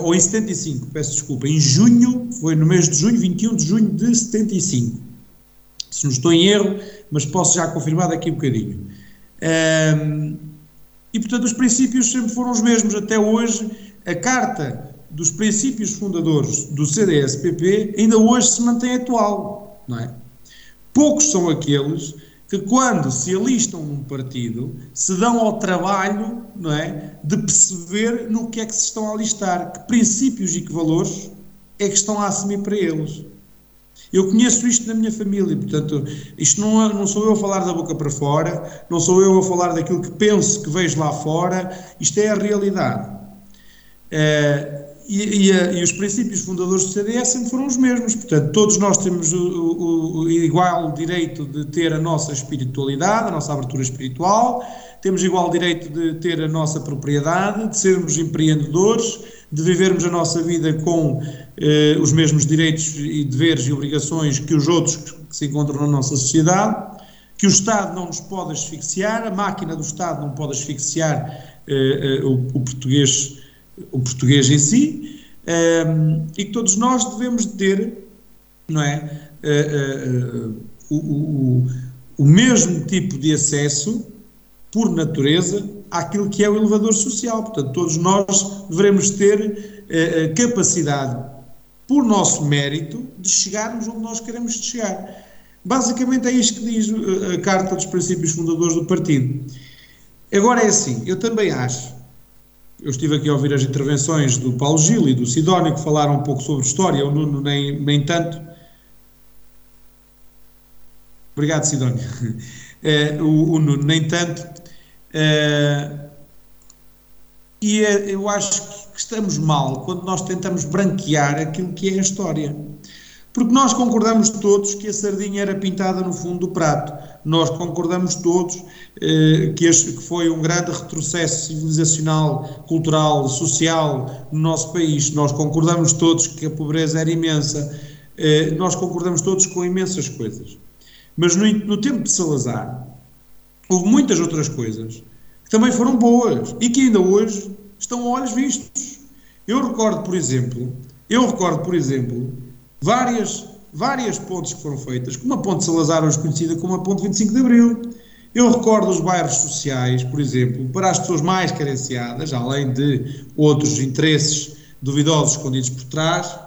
ou em 75, peço desculpa, em junho, foi no mês de junho, 21 de junho de 75. Se não estou em erro, mas posso já confirmar daqui um bocadinho. Um, e, portanto, os princípios sempre foram os mesmos. Até hoje, a carta dos princípios fundadores do CDS-PP ainda hoje se mantém atual, não é? Poucos são aqueles que quando se alistam num partido se dão ao trabalho não é, de perceber no que é que se estão a alistar, que princípios e que valores é que estão a assumir para eles. Eu conheço isto na minha família, portanto, isto não, é, não sou eu a falar da boca para fora, não sou eu a falar daquilo que penso que vejo lá fora, isto é a realidade. É, e, e, e, os princípios fundadores do CDS sempre foram os mesmos. Portanto, todos nós temos o, o, o, igual direito de ter a nossa espiritualidade, a nossa abertura espiritual, temos igual direito de ter a nossa propriedade, de sermos empreendedores, de vivermos a nossa vida com eh, os mesmos direitos e deveres e obrigações que os outros que se encontram na nossa sociedade, que o Estado não nos pode asfixiar, a máquina do Estado não pode asfixiar eh, eh, o, o português o português em si, ehm, e que todos nós devemos ter, não é, uh, uh, o, o, o mesmo tipo de acesso, por natureza, àquilo que é o elevador social. Portanto, todos nós devemos ter capacidade, por nosso mérito, de chegarmos onde nós queremos chegar. Basicamente é isto que diz a Carta dos Princípios Fundadores do Partido. Agora é assim, eu também acho eu estive aqui a ouvir as intervenções do Paulo Gil e do Sidónio, que falaram um pouco sobre história, o Nuno nem, nem tanto. Obrigado, Sidónio. É, [laughs] o, o, Nuno nem tanto. É, e é, eu acho que estamos mal quando nós tentamos branquear aquilo que é a história. Porque nós concordamos todos que a sardinha era pintada no fundo do prato. Nós concordamos todos eh, que, este, que foi um grande retrocesso civilizacional, cultural, social no nosso país. Nós concordamos todos que a pobreza era imensa. Eh, nós concordamos todos com imensas coisas. Mas no, no tempo de Salazar, houve muitas outras coisas que também foram boas e que ainda hoje estão a olhos vistos. Eu recordo, por exemplo, eu recordo, por exemplo, várias, várias pontes que foram feitas, como a Ponte Salazar, hoje conhecida como a Ponte 25 de Abril. Eu recordo os bairros sociais, por exemplo, para as pessoas mais carenciadas, além de outros interesses duvidosos escondidos por trás,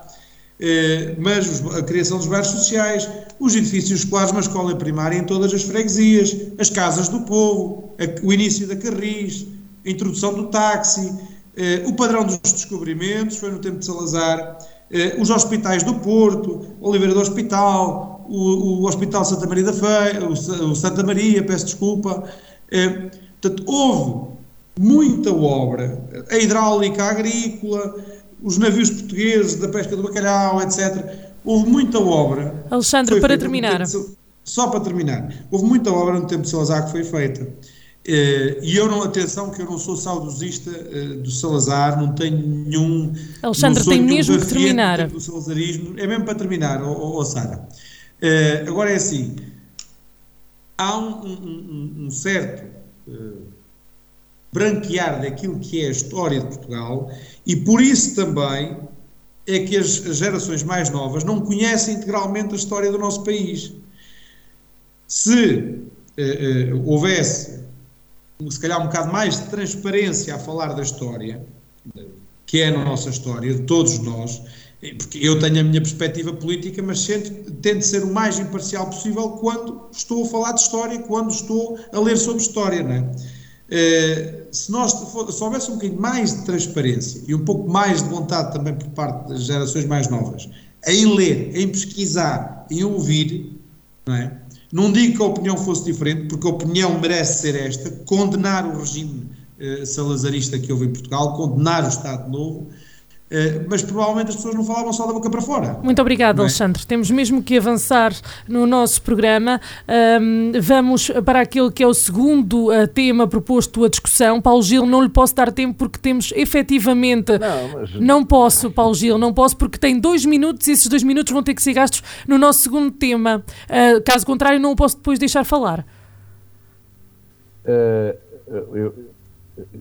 mas a criação dos bairros sociais, os edifícios escolares, uma escola primária em todas as freguesias, as casas do povo, o início da Carris, a introdução do táxi, eh, o padrão dos descobrimentos, foi no tempo de Salazar, eh, os hospitais do Porto, Oliveira do Hospital, o, Hospital Santa Maria da Feira, o, Santa Maria, peço desculpa. Eh, portanto, houve muita obra, a hidráulica agrícola, os navios portugueses da pesca do bacalhau, etc. Houve muita obra. Alexandre, para terminar. De, só para terminar, houve muita obra no tempo de Salazar que foi feita. Uh, e eu não, atenção, que eu não sou saudosista uh, do Salazar, não tenho nenhum. Alexandre, tem mesmo que terminar. Do salazarismo. É mesmo para terminar, oh, oh, oh Sara. Uh, agora é assim: há um, um, um certo branquear daquilo que é a história de Portugal, e por isso também é que as, gerações mais novas não conhecem integralmente a história do nosso país. Se houvesse se calhar um bocado mais de transparência a falar da história, que é a nossa história, de todos nós, porque eu tenho a minha perspectiva política, mas tento ser o mais imparcial possível quando estou a falar de história, quando estou a ler sobre história, não é? Eh, se nós se houvesse um bocadinho mais de transparência e um pouco mais de vontade também por parte das gerações mais novas em ler, em pesquisar, em ouvir, não é? Não digo que a opinião fosse diferente, porque a opinião merece ser esta: condenar o regime eh, salazarista que houve em Portugal, condenar o Estado Novo, Uh, mas provavelmente as pessoas não falavam só da boca para fora. Muito obrigado, é? Alexandre. Temos mesmo que avançar no nosso programa. Um, vamos para aquele que é o segundo uh, tema proposto à discussão. Paulo Gil, não lhe posso dar tempo porque temos efetivamente. Não, mas... não posso, Paulo Gil, não posso porque tem dois minutos e esses dois minutos vão ter que ser gastos no nosso segundo tema. Uh, caso contrário, não o posso depois deixar falar. eu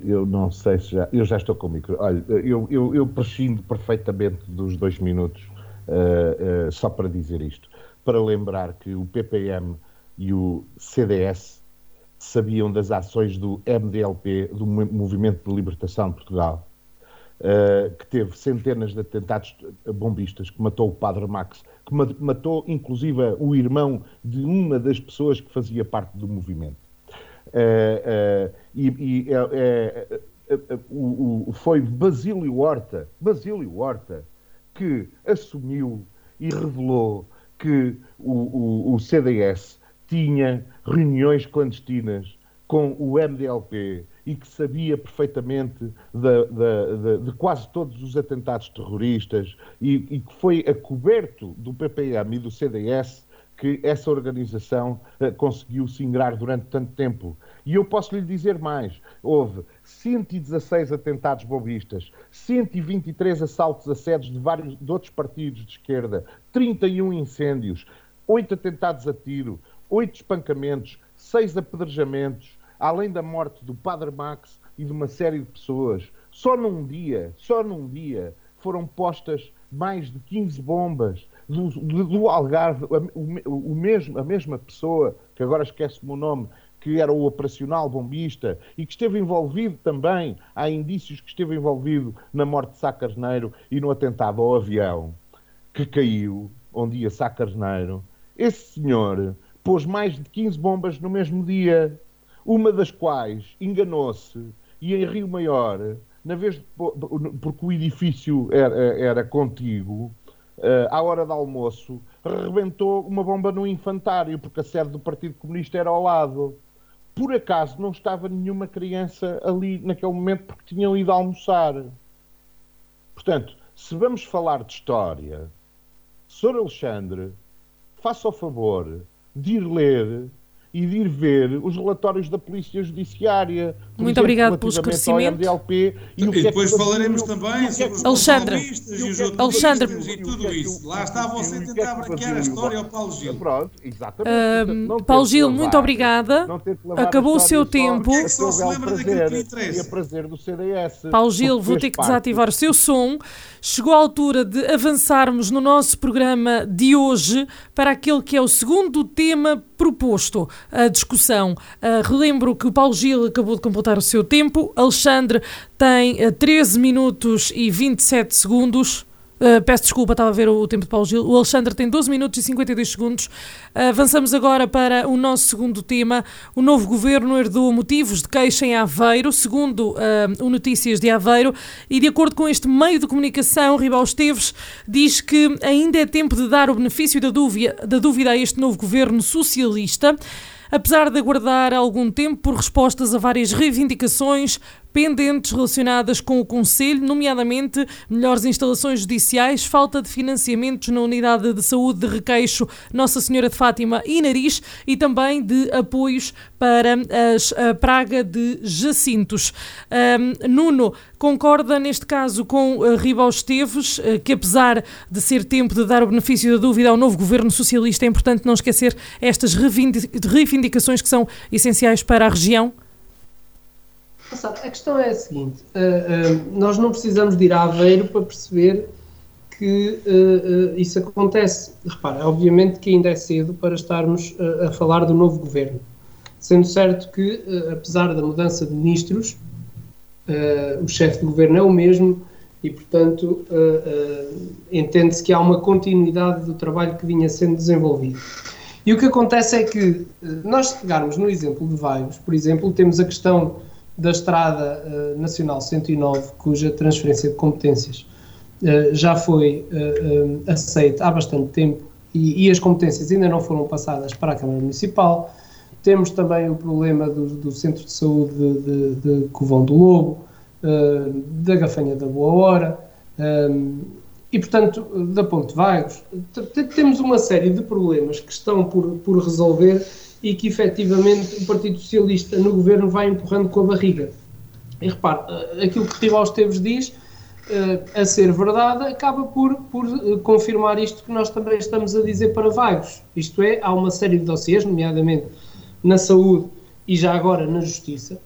eu não sei se já. Eu já estou com o micro. Olha, eu, eu, eu prescindo perfeitamente dos dois minutos, uh, uh, só para dizer isto. Para lembrar que o PPM e o CDS sabiam das ações do MDLP, do Movimento de Libertação de Portugal, uh, que teve centenas de atentados bombistas, que matou o Padre Max, que matou inclusive o irmão de uma das pessoas que fazia parte do movimento. Uh, uh, e, e é, é, o, o, foi Basílio Horta, Basílio Horta, que assumiu e revelou que o, o, CDS tinha reuniões clandestinas com o MDLP e que sabia perfeitamente de, de, de, de quase todos os atentados terroristas e, e, que foi a coberto do PPM e do CDS que essa organização conseguiu se ingrar durante tanto tempo. E eu posso lhe dizer mais: houve 116 atentados bobistas, 123 assaltos a sedes de vários de outros partidos de esquerda, 31 incêndios, 8 atentados a tiro, 8 espancamentos, 6 apedrejamentos, além da morte do Padre Max e de uma série de pessoas. Só num dia, só num dia, foram postas mais de 15 bombas do, do Algarve, o, o, mesmo, a mesma pessoa, que agora esquece-me o nome, que era o operacional bombista e que esteve envolvido também, há indícios que esteve envolvido na morte de Sá Carneiro e no atentado ao avião que caiu, onde ia Sá Carneiro. Esse senhor pôs mais de 15 bombas no mesmo dia, uma das quais enganou-se e em Rio Maior, na vez de, porque o edifício era, era contíguo, à hora do almoço, rebentou uma bomba no infantário, porque a sede do Partido Comunista era ao lado. Por acaso não estava nenhuma criança ali naquele momento porque tinham ido almoçar. Portanto, se vamos falar de história, Sr. Alexandre, faça o favor de ir ler e de ir ver os relatórios da Polícia Judiciária. Muito exemplo, obrigado pelo esclarecimento. RDLP, e, e, e depois é falaremos também sobre os Alexandre, e Alexandre, e tudo isso. Lá está você tentar branquear a história ao Paulo Gil. Pronto, exatamente. Uh, Paulo Gil, muito obrigada. Acabou o seu tempo. É só se lembra daquilo que lhe interessa. E a prazer do CDS. Paulo Gil, vou ter que desativar o seu som. Chegou a altura de avançarmos no nosso programa de hoje para aquele que é o segundo tema proposto a discussão. Uh, relembro que o Paulo Gil acabou de completar o seu tempo, Alexandre tem uh, 13 minutos e 27 segundos. Uh, peço desculpa, estava a ver o, o, tempo de Paulo Gil. O Alexandre tem 12 minutos e 52 segundos. Uh, avançamos agora para o nosso segundo tema. O novo governo herdou motivos de queixa em Aveiro, segundo uh, o Notícias de Aveiro, e de acordo com este meio de comunicação, Ribal Esteves diz que ainda é tempo de dar o benefício da dúvida, da dúvida a este novo governo socialista apesar de aguardar algum tempo por respostas a várias reivindicações, pendentes relacionadas com o Conselho, nomeadamente melhores instalações judiciais, falta de financiamentos na Unidade de Saúde de Requeixo Nossa Senhora de Fátima e Nariz e também de apoios para as, a praga de jacintos. Um, Nuno concorda neste caso com uh, Ribal Esteves, uh, que apesar de ser tempo de dar o benefício da dúvida ao novo governo socialista, é importante não esquecer estas reivindicações que são essenciais para a região? A questão é a seguinte: uh, uh, nós não precisamos de ir a Aveiro para perceber que uh, isso acontece. Repara, obviamente que ainda é cedo para estarmos a falar do novo governo. Sendo certo que, apesar da mudança de ministros, o chefe de governo é o mesmo e, portanto, entende-se que há uma continuidade do trabalho que vinha sendo desenvolvido. E o que acontece é que, nós se pegarmos no exemplo de Vagos, por exemplo, temos a questão da Estrada uh, Nacional 109, cuja transferência de competências uh, já foi uh, aceita há bastante tempo e, e, as competências ainda não foram passadas para a Câmara Municipal. Temos também o problema do, do Centro de Saúde de, de, de Covão do Lobo, da Gafanha da Boa Hora. e, portanto, da Ponte Vagos, temos uma série de problemas que estão por, por resolver e que efetivamente o Partido Socialista no governo vai empurrando com a barriga. E repare, eh, aquilo que Ribal Esteves diz, eh, a ser verdade, acaba por, por eh, confirmar isto que nós também estamos a dizer para Vagos. Isto é, há uma série de dossiês, nomeadamente na saúde e já agora na justiça,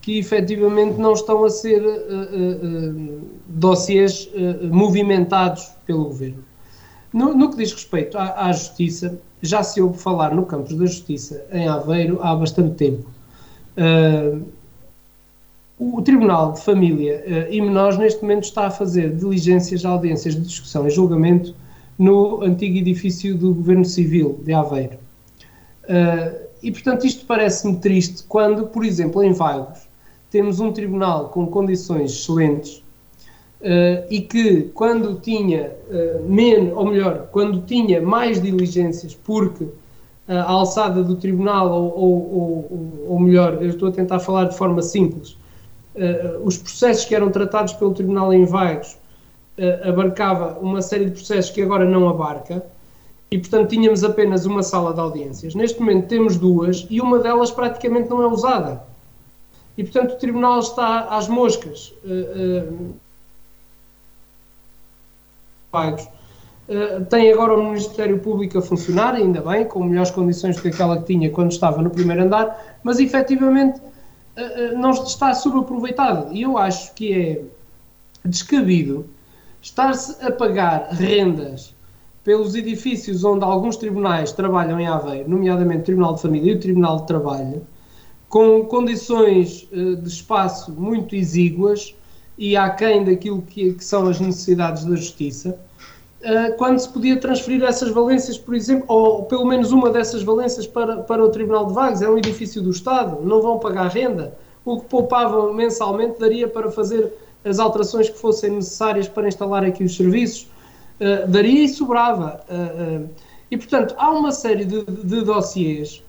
que efetivamente não estão a ser dossiês movimentados pelo governo. No, no que diz respeito à, à justiça, já se ouve falar no campo da justiça em Aveiro há bastante tempo. Uh, o Tribunal de Família uh, e Menores, neste momento, está a fazer diligências, audiências de discussão e julgamento no antigo edifício do Governo Civil de Aveiro. Uh, e, portanto, isto parece-me triste quando, por exemplo, em Vagos, temos um tribunal com condições excelentes Uh, e que quando tinha uh, menos, ou melhor, quando tinha mais diligências, porque uh, a alçada do tribunal, ou, ou, ou, ou, melhor, eu estou a tentar falar de forma simples, os processos que eram tratados pelo tribunal em Vagos abarcava uma série de processos que agora não abarca, e portanto tínhamos apenas uma sala de audiências. Neste momento temos duas e uma delas praticamente não é usada. E portanto o tribunal está às moscas pagos. Uh, tem agora o Ministério Público a funcionar, ainda bem, com melhores condições do que aquela que tinha quando estava no primeiro andar, mas efetivamente uh, não está subaproveitado. E eu acho que é descabido estar-se a pagar rendas pelos edifícios onde alguns tribunais trabalham em Aveiro, nomeadamente o Tribunal de Família e o Tribunal de Trabalho, com condições de espaço muito exíguas e aquém daquilo que, que são as necessidades da justiça, uh, quando se podia transferir essas valências, por exemplo, ou pelo menos uma dessas valências para, para o Tribunal de Vagos, é um edifício do Estado, não vão pagar renda, o que poupavam mensalmente daria para fazer as alterações que fossem necessárias para instalar aqui os serviços, uh, daria e sobrava. Uh, e, portanto, há uma série de, de dossiês,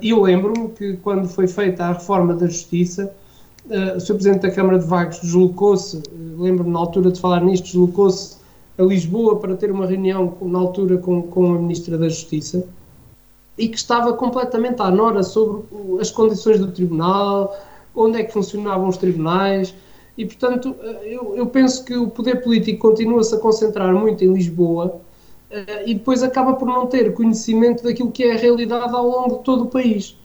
e eu lembro-me que quando foi feita a reforma da Justiça, Uh, o Sr. Presidente da Câmara de Vagos deslocou-se, uh, lembro-me na altura de falar nisto, deslocou-se a Lisboa para ter uma reunião na altura com, com a Ministra da Justiça e que estava completamente à nora sobre as condições do tribunal, onde é que funcionavam os tribunais, e portanto eu, eu penso que o poder político continua-se a concentrar muito em Lisboa e depois acaba por não ter conhecimento daquilo que é a realidade ao longo de todo o país.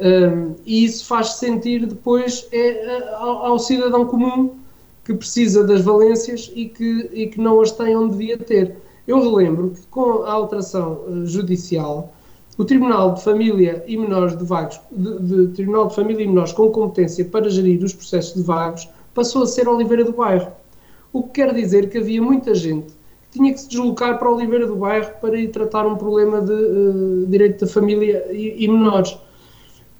Um, e isso faz sentir depois é, ao, ao, cidadão comum que precisa das valências e que, e que não as tem onde devia ter. Eu relembro que com a alteração uh, judicial, o Tribunal de Família e Menores de Vagos, de, de, Tribunal de Família e Menores com competência para gerir os processos de vagos, passou a ser Oliveira do Bairro. O que quer dizer que havia muita gente que tinha que se deslocar para Oliveira do Bairro para ir tratar um problema de uh, direito da família e, e menores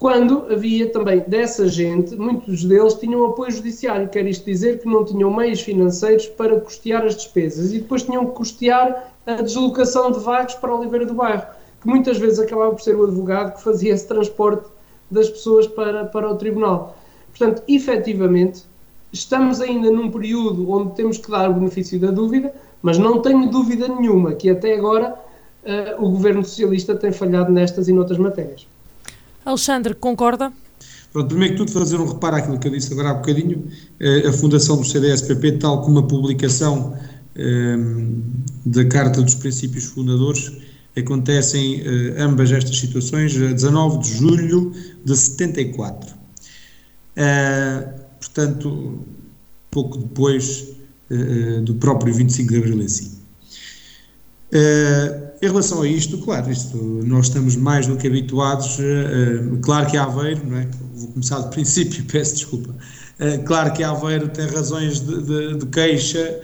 quando havia também dessa gente, muitos deles tinham apoio judiciário, quer isto dizer que não tinham meios financeiros para custear as despesas e depois tinham que custear a deslocação de vagos para Oliveira do Bairro, que muitas vezes acabava por ser o advogado que fazia esse transporte das pessoas para, para o tribunal. Portanto, efetivamente, estamos ainda num período onde temos que dar o benefício da dúvida, mas não tenho dúvida nenhuma que até agora uh, o governo socialista tem falhado nestas e noutras matérias. Alexandre, concorda? Pronto, primeiro que tudo, fazer um reparo àquilo que eu disse agora há bocadinho. Eh, a fundação do CDSPP, tal como a publicação eh, da Carta dos Princípios Fundadores, acontecem eh, ambas estas situações a 19 de julho de 74. portanto, pouco depois do próprio 25 de Abril em si. Uh, em relação a isto, claro, isto, nós estamos mais do que habituados, uh, claro que Aveiro, não é? vou começar do [laughs] princípio, peço desculpa, uh, claro que Aveiro tem razões de, de, de queixa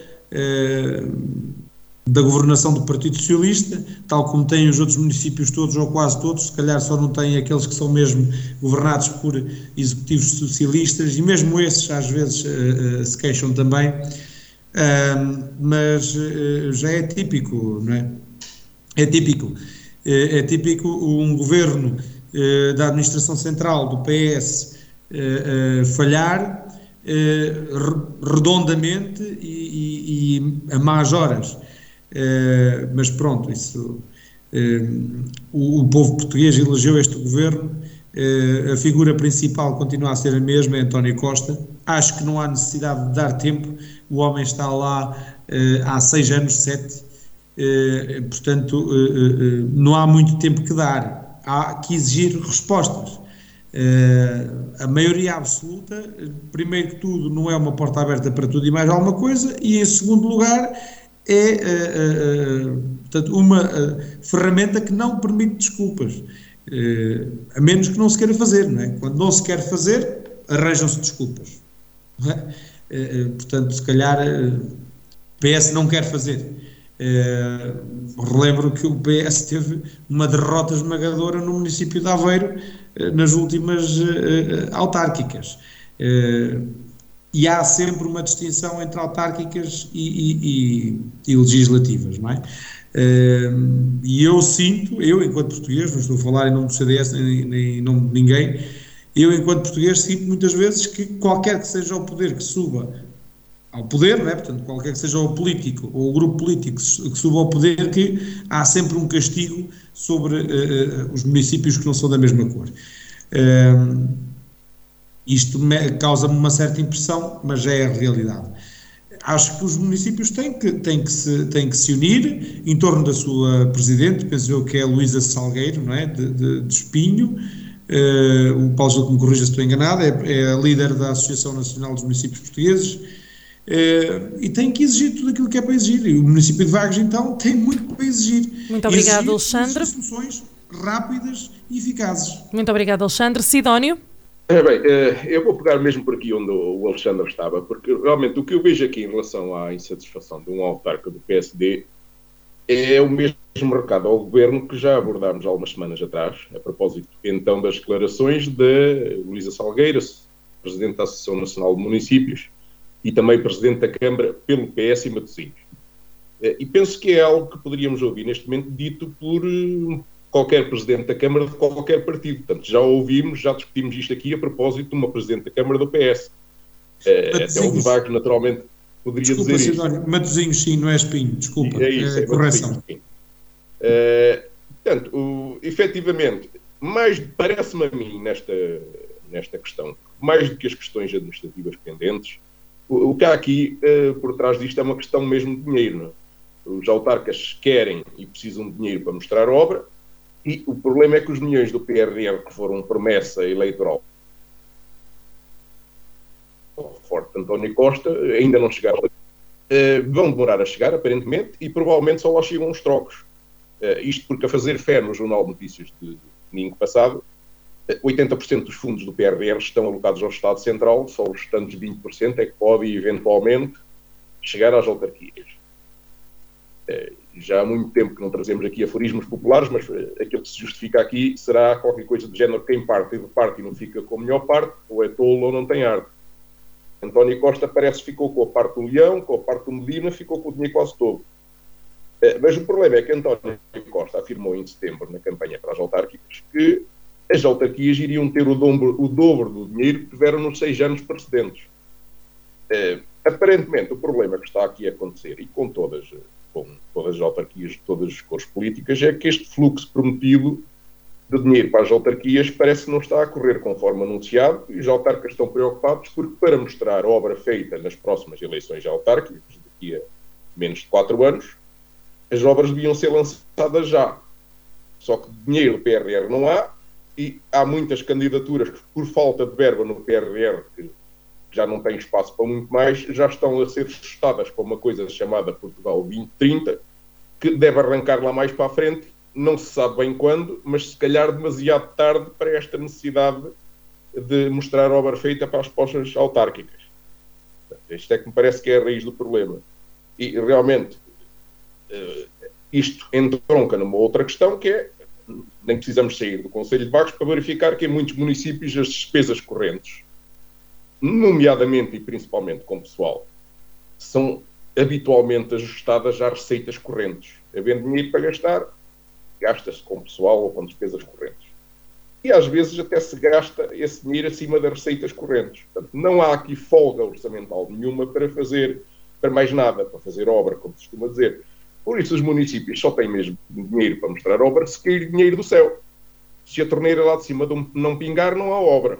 da governação do Partido Socialista, tal como têm os outros municípios todos, ou quase todos, se calhar só não têm aqueles que são mesmo governados por executivos socialistas, e mesmo esses às vezes se queixam também mas uh, já é típico, não é? É típico. Uh, é típico um governo uh, da administração central do PS falhar redondamente e, a más horas. mas pronto, isso. O, povo português elegeu este governo. a figura principal continua a ser a mesma, é António Costa. Acho que não há necessidade de dar tempo o homem está lá há seis anos, sete, portanto, uh, não há muito tempo que dar, há que exigir respostas. a maioria absoluta, primeiro que tudo, não é uma porta aberta para tudo e mais alguma coisa, e em segundo lugar, é portanto, uma ferramenta que não permite desculpas, a menos que não se queira fazer, não é? Quando não se quer fazer, arranjam-se desculpas. É? Eh, eh, portanto, se calhar eh, PS não quer fazer. Relembro que o PS teve uma derrota esmagadora no município de Aveiro nas últimas autárquicas. e há sempre uma distinção entre autárquicas e, e, e, e legislativas, não é? e eu sinto, eu enquanto português, não estou a falar em nome do CDS nem, nem em nome de ninguém, eu, enquanto português, sinto muitas vezes que qualquer que seja o poder que suba ao poder, não é? portanto, qualquer que seja o político ou o grupo político que suba ao poder, que há sempre um castigo sobre uh, os municípios que não são da mesma cor. Uh, isto causa-me uma certa impressão, mas é a realidade. Acho que os municípios têm que, têm que, se, têm que se unir em torno da sua presidente, penso eu que é a Luísa Salgueiro, não é? de, de, de Espinho, Uh, o Paulo Gil, que me corrija se estou enganado, é, é a líder da Associação Nacional dos Municípios Portugueses uh, e tem que exigir tudo aquilo que é para exigir. E o município de Vagos, então, [laughs] tem muito para exigir. Muito obrigado, Alexandre. soluções rápidas e eficazes. Muito obrigado, Alexandre. Sidónio? É bem, uh, eu vou pegar mesmo por aqui onde o Alexandre estava, porque realmente o que eu vejo aqui em relação à insatisfação de um autarca do PSD é o mesmo recado ao governo que já abordámos há algumas semanas atrás, a propósito então das declarações de Luísa Salgueira, Presidente da Associação Nacional de Municípios e também Presidente da Câmara pelo PS e Matosinhos. Eh, e penso que é algo que poderíamos ouvir neste momento dito por eh, qualquer Presidente da Câmara de qualquer partido. Portanto, já ouvimos, já discutimos isto aqui a propósito de uma Presidente da Câmara do PS. Eh, até o debate, naturalmente, poderia desculpa, dizer Sidónio, isto. Matozinhos sim, não é espinho, desculpa, é, isso, é, é correção. Uh, portanto, o, efetivamente, mais parece-me a mim nesta, nesta questão, mais do que as questões administrativas pendentes, o, que há aqui uh, por trás disto é uma questão mesmo de dinheiro. É? Os autarcas querem e precisam de dinheiro para mostrar obra, e o problema é que os milhões do PRR, que foram promessa eleitoral forte de António Costa, ainda não chegaram. Uh, vão demorar a chegar, aparentemente, e provavelmente só lá chegam os trocos. Uh, isto porque, a fazer fé no Jornal de Notícias de domingo passado, 80% dos fundos do PRR estão alocados ao Estado Central, só os restantes 20% é que podem, eventualmente, chegar às autarquias. Eh, já há muito tempo que não trazemos aqui aforismos populares, mas eh, aquilo que se justifica aqui será qualquer coisa do género quem parte de parte e não fica com a melhor parte, ou é tolo ou não tem arte. António Costa parece que ficou com a parte do Leão, com a parte do Medina, ficou com o dinheiro quase todo. Eh, mas o problema é que António Costa afirmou em setembro, na campanha para as autárquicas, que as autarquias iriam ter o dobro, o dobro do dinheiro que tiveram nos seis anos precedentes. É, aparentemente, o problema que está aqui a acontecer, e com todas, com todas as autarquias de todas as cores políticas, é que este fluxo prometido de dinheiro para as autarquias parece que não está a correr conforme anunciado e os autarcas estão preocupados porque, para mostrar obra feita nas próximas eleições autárquicas, daqui a menos de quatro anos, as obras deviam ser lançadas já. Só que dinheiro PRR não há e há muitas candidaturas que, por falta de verba no PRR, que já não tem espaço para muito mais, já estão a ser testadas para uma coisa chamada Portugal 2030, que deve arrancar lá mais para a frente, não se sabe bem quando, mas se calhar demasiado tarde para esta necessidade de mostrar obra feita para as postas autárquicas. Isto é que me parece que é a raiz do problema. E realmente eh, isto entronca numa outra questão que é nem precisamos sair do Conselho de Vagos para verificar que em muitos municípios as despesas correntes, nomeadamente e principalmente com pessoal, são habitualmente ajustadas às receitas correntes. Havendo dinheiro para gastar, gasta-se com pessoal ou com despesas correntes. E às vezes até se gasta esse dinheiro acima das receitas correntes. Portanto, não há aqui folga orçamental nenhuma para fazer, para mais nada, para fazer obra, como se costuma dizer. Por isso, os municípios só têm mesmo dinheiro para mostrar obra se cair dinheiro do céu. Se a torneira lá de cima não pingar, não há obra.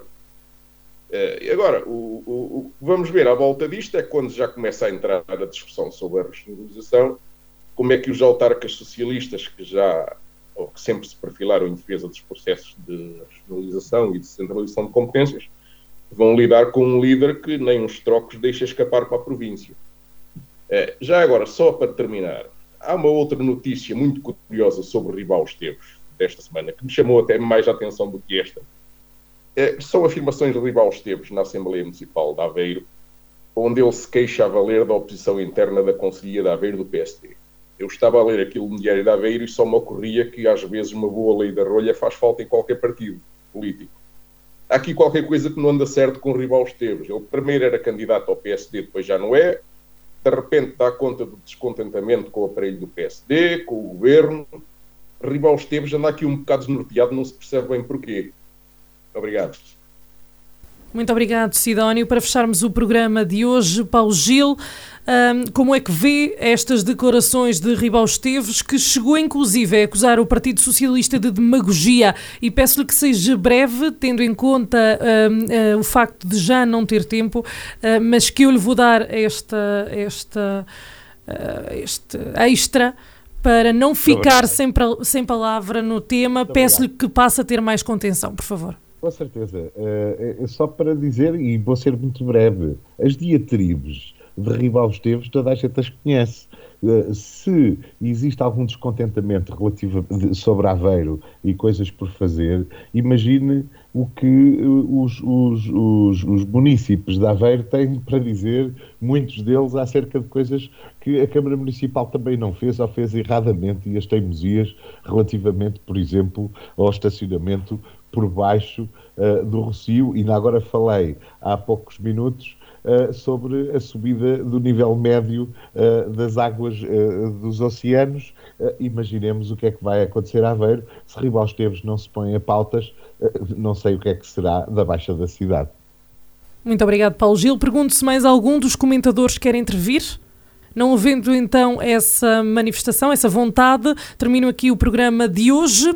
Uh, agora, o, o, o, que vamos ver à volta disto é quando já começa a entrar a discussão sobre a regionalização, como é que os autarcas socialistas que já, ou que sempre se perfilaram em defesa dos processos de regionalização e de centralização de competências, vão lidar com um líder que nem uns trocos deixa escapar para a província. Uh, já agora, só para terminar, há uma outra notícia muito curiosa sobre o Ribal Esteves desta semana, que me chamou até mais a atenção do que esta. É, são afirmações de Ribal Esteves na Assembleia Municipal de Aveiro, onde ele se queixa a valer da oposição interna da Conselhia de Aveiro do PSD. Eu estava a ler aquilo no Diário de Aveiro e só me ocorria que às vezes uma boa lei da rolha faz falta em qualquer partido político. Há aqui qualquer coisa que não anda certo com o Ribal Esteves. Ele primeiro era candidato ao PSD, depois já não é, de repente dá conta do descontentamento com o aparelho do PSD, com o governo. Ribal Esteves anda aqui um bocado desnorteado, não se percebe bem porquê. Obrigado. Muito obrigado, Sidónio. Para fecharmos o programa de hoje, Paulo Gil, um, como é que vê estas declarações de Ribal Esteves, que chegou inclusive a acusar o Partido Socialista de demagogia? E peço-lhe que seja breve, tendo em conta um, uh, o facto de já não ter tempo, uh, mas que eu lhe vou dar esta, esta, uh, este extra para não ficar sem, sem palavra no tema. Peço-lhe que passe a ter mais contenção, por favor. Com certeza. Uh, só para dizer, e vou ser muito breve, as diatribes de Ribal Esteves toda a gente as conhece. Uh, se existe algum descontentamento relativo de, sobre Aveiro e coisas por fazer, imagine o que os, os, os, os, municípios de Aveiro têm para dizer, muitos deles, acerca de coisas que a Câmara Municipal também não fez ou fez erradamente e as teimosias relativamente, por exemplo, ao estacionamento por baixo uh, do Rocio, e agora falei há poucos minutos uh, sobre a subida do nível médio uh, das águas dos oceanos. imaginemos o que é que vai acontecer a Aveiro se Ribal Esteves não se põe a pautas, não sei o que é que será da Baixa da Cidade. Muito obrigado, Paulo Gil. Pergunto se mais algum dos comentadores quer intervir. Não havendo então essa manifestação, essa vontade, termino aqui o programa de hoje.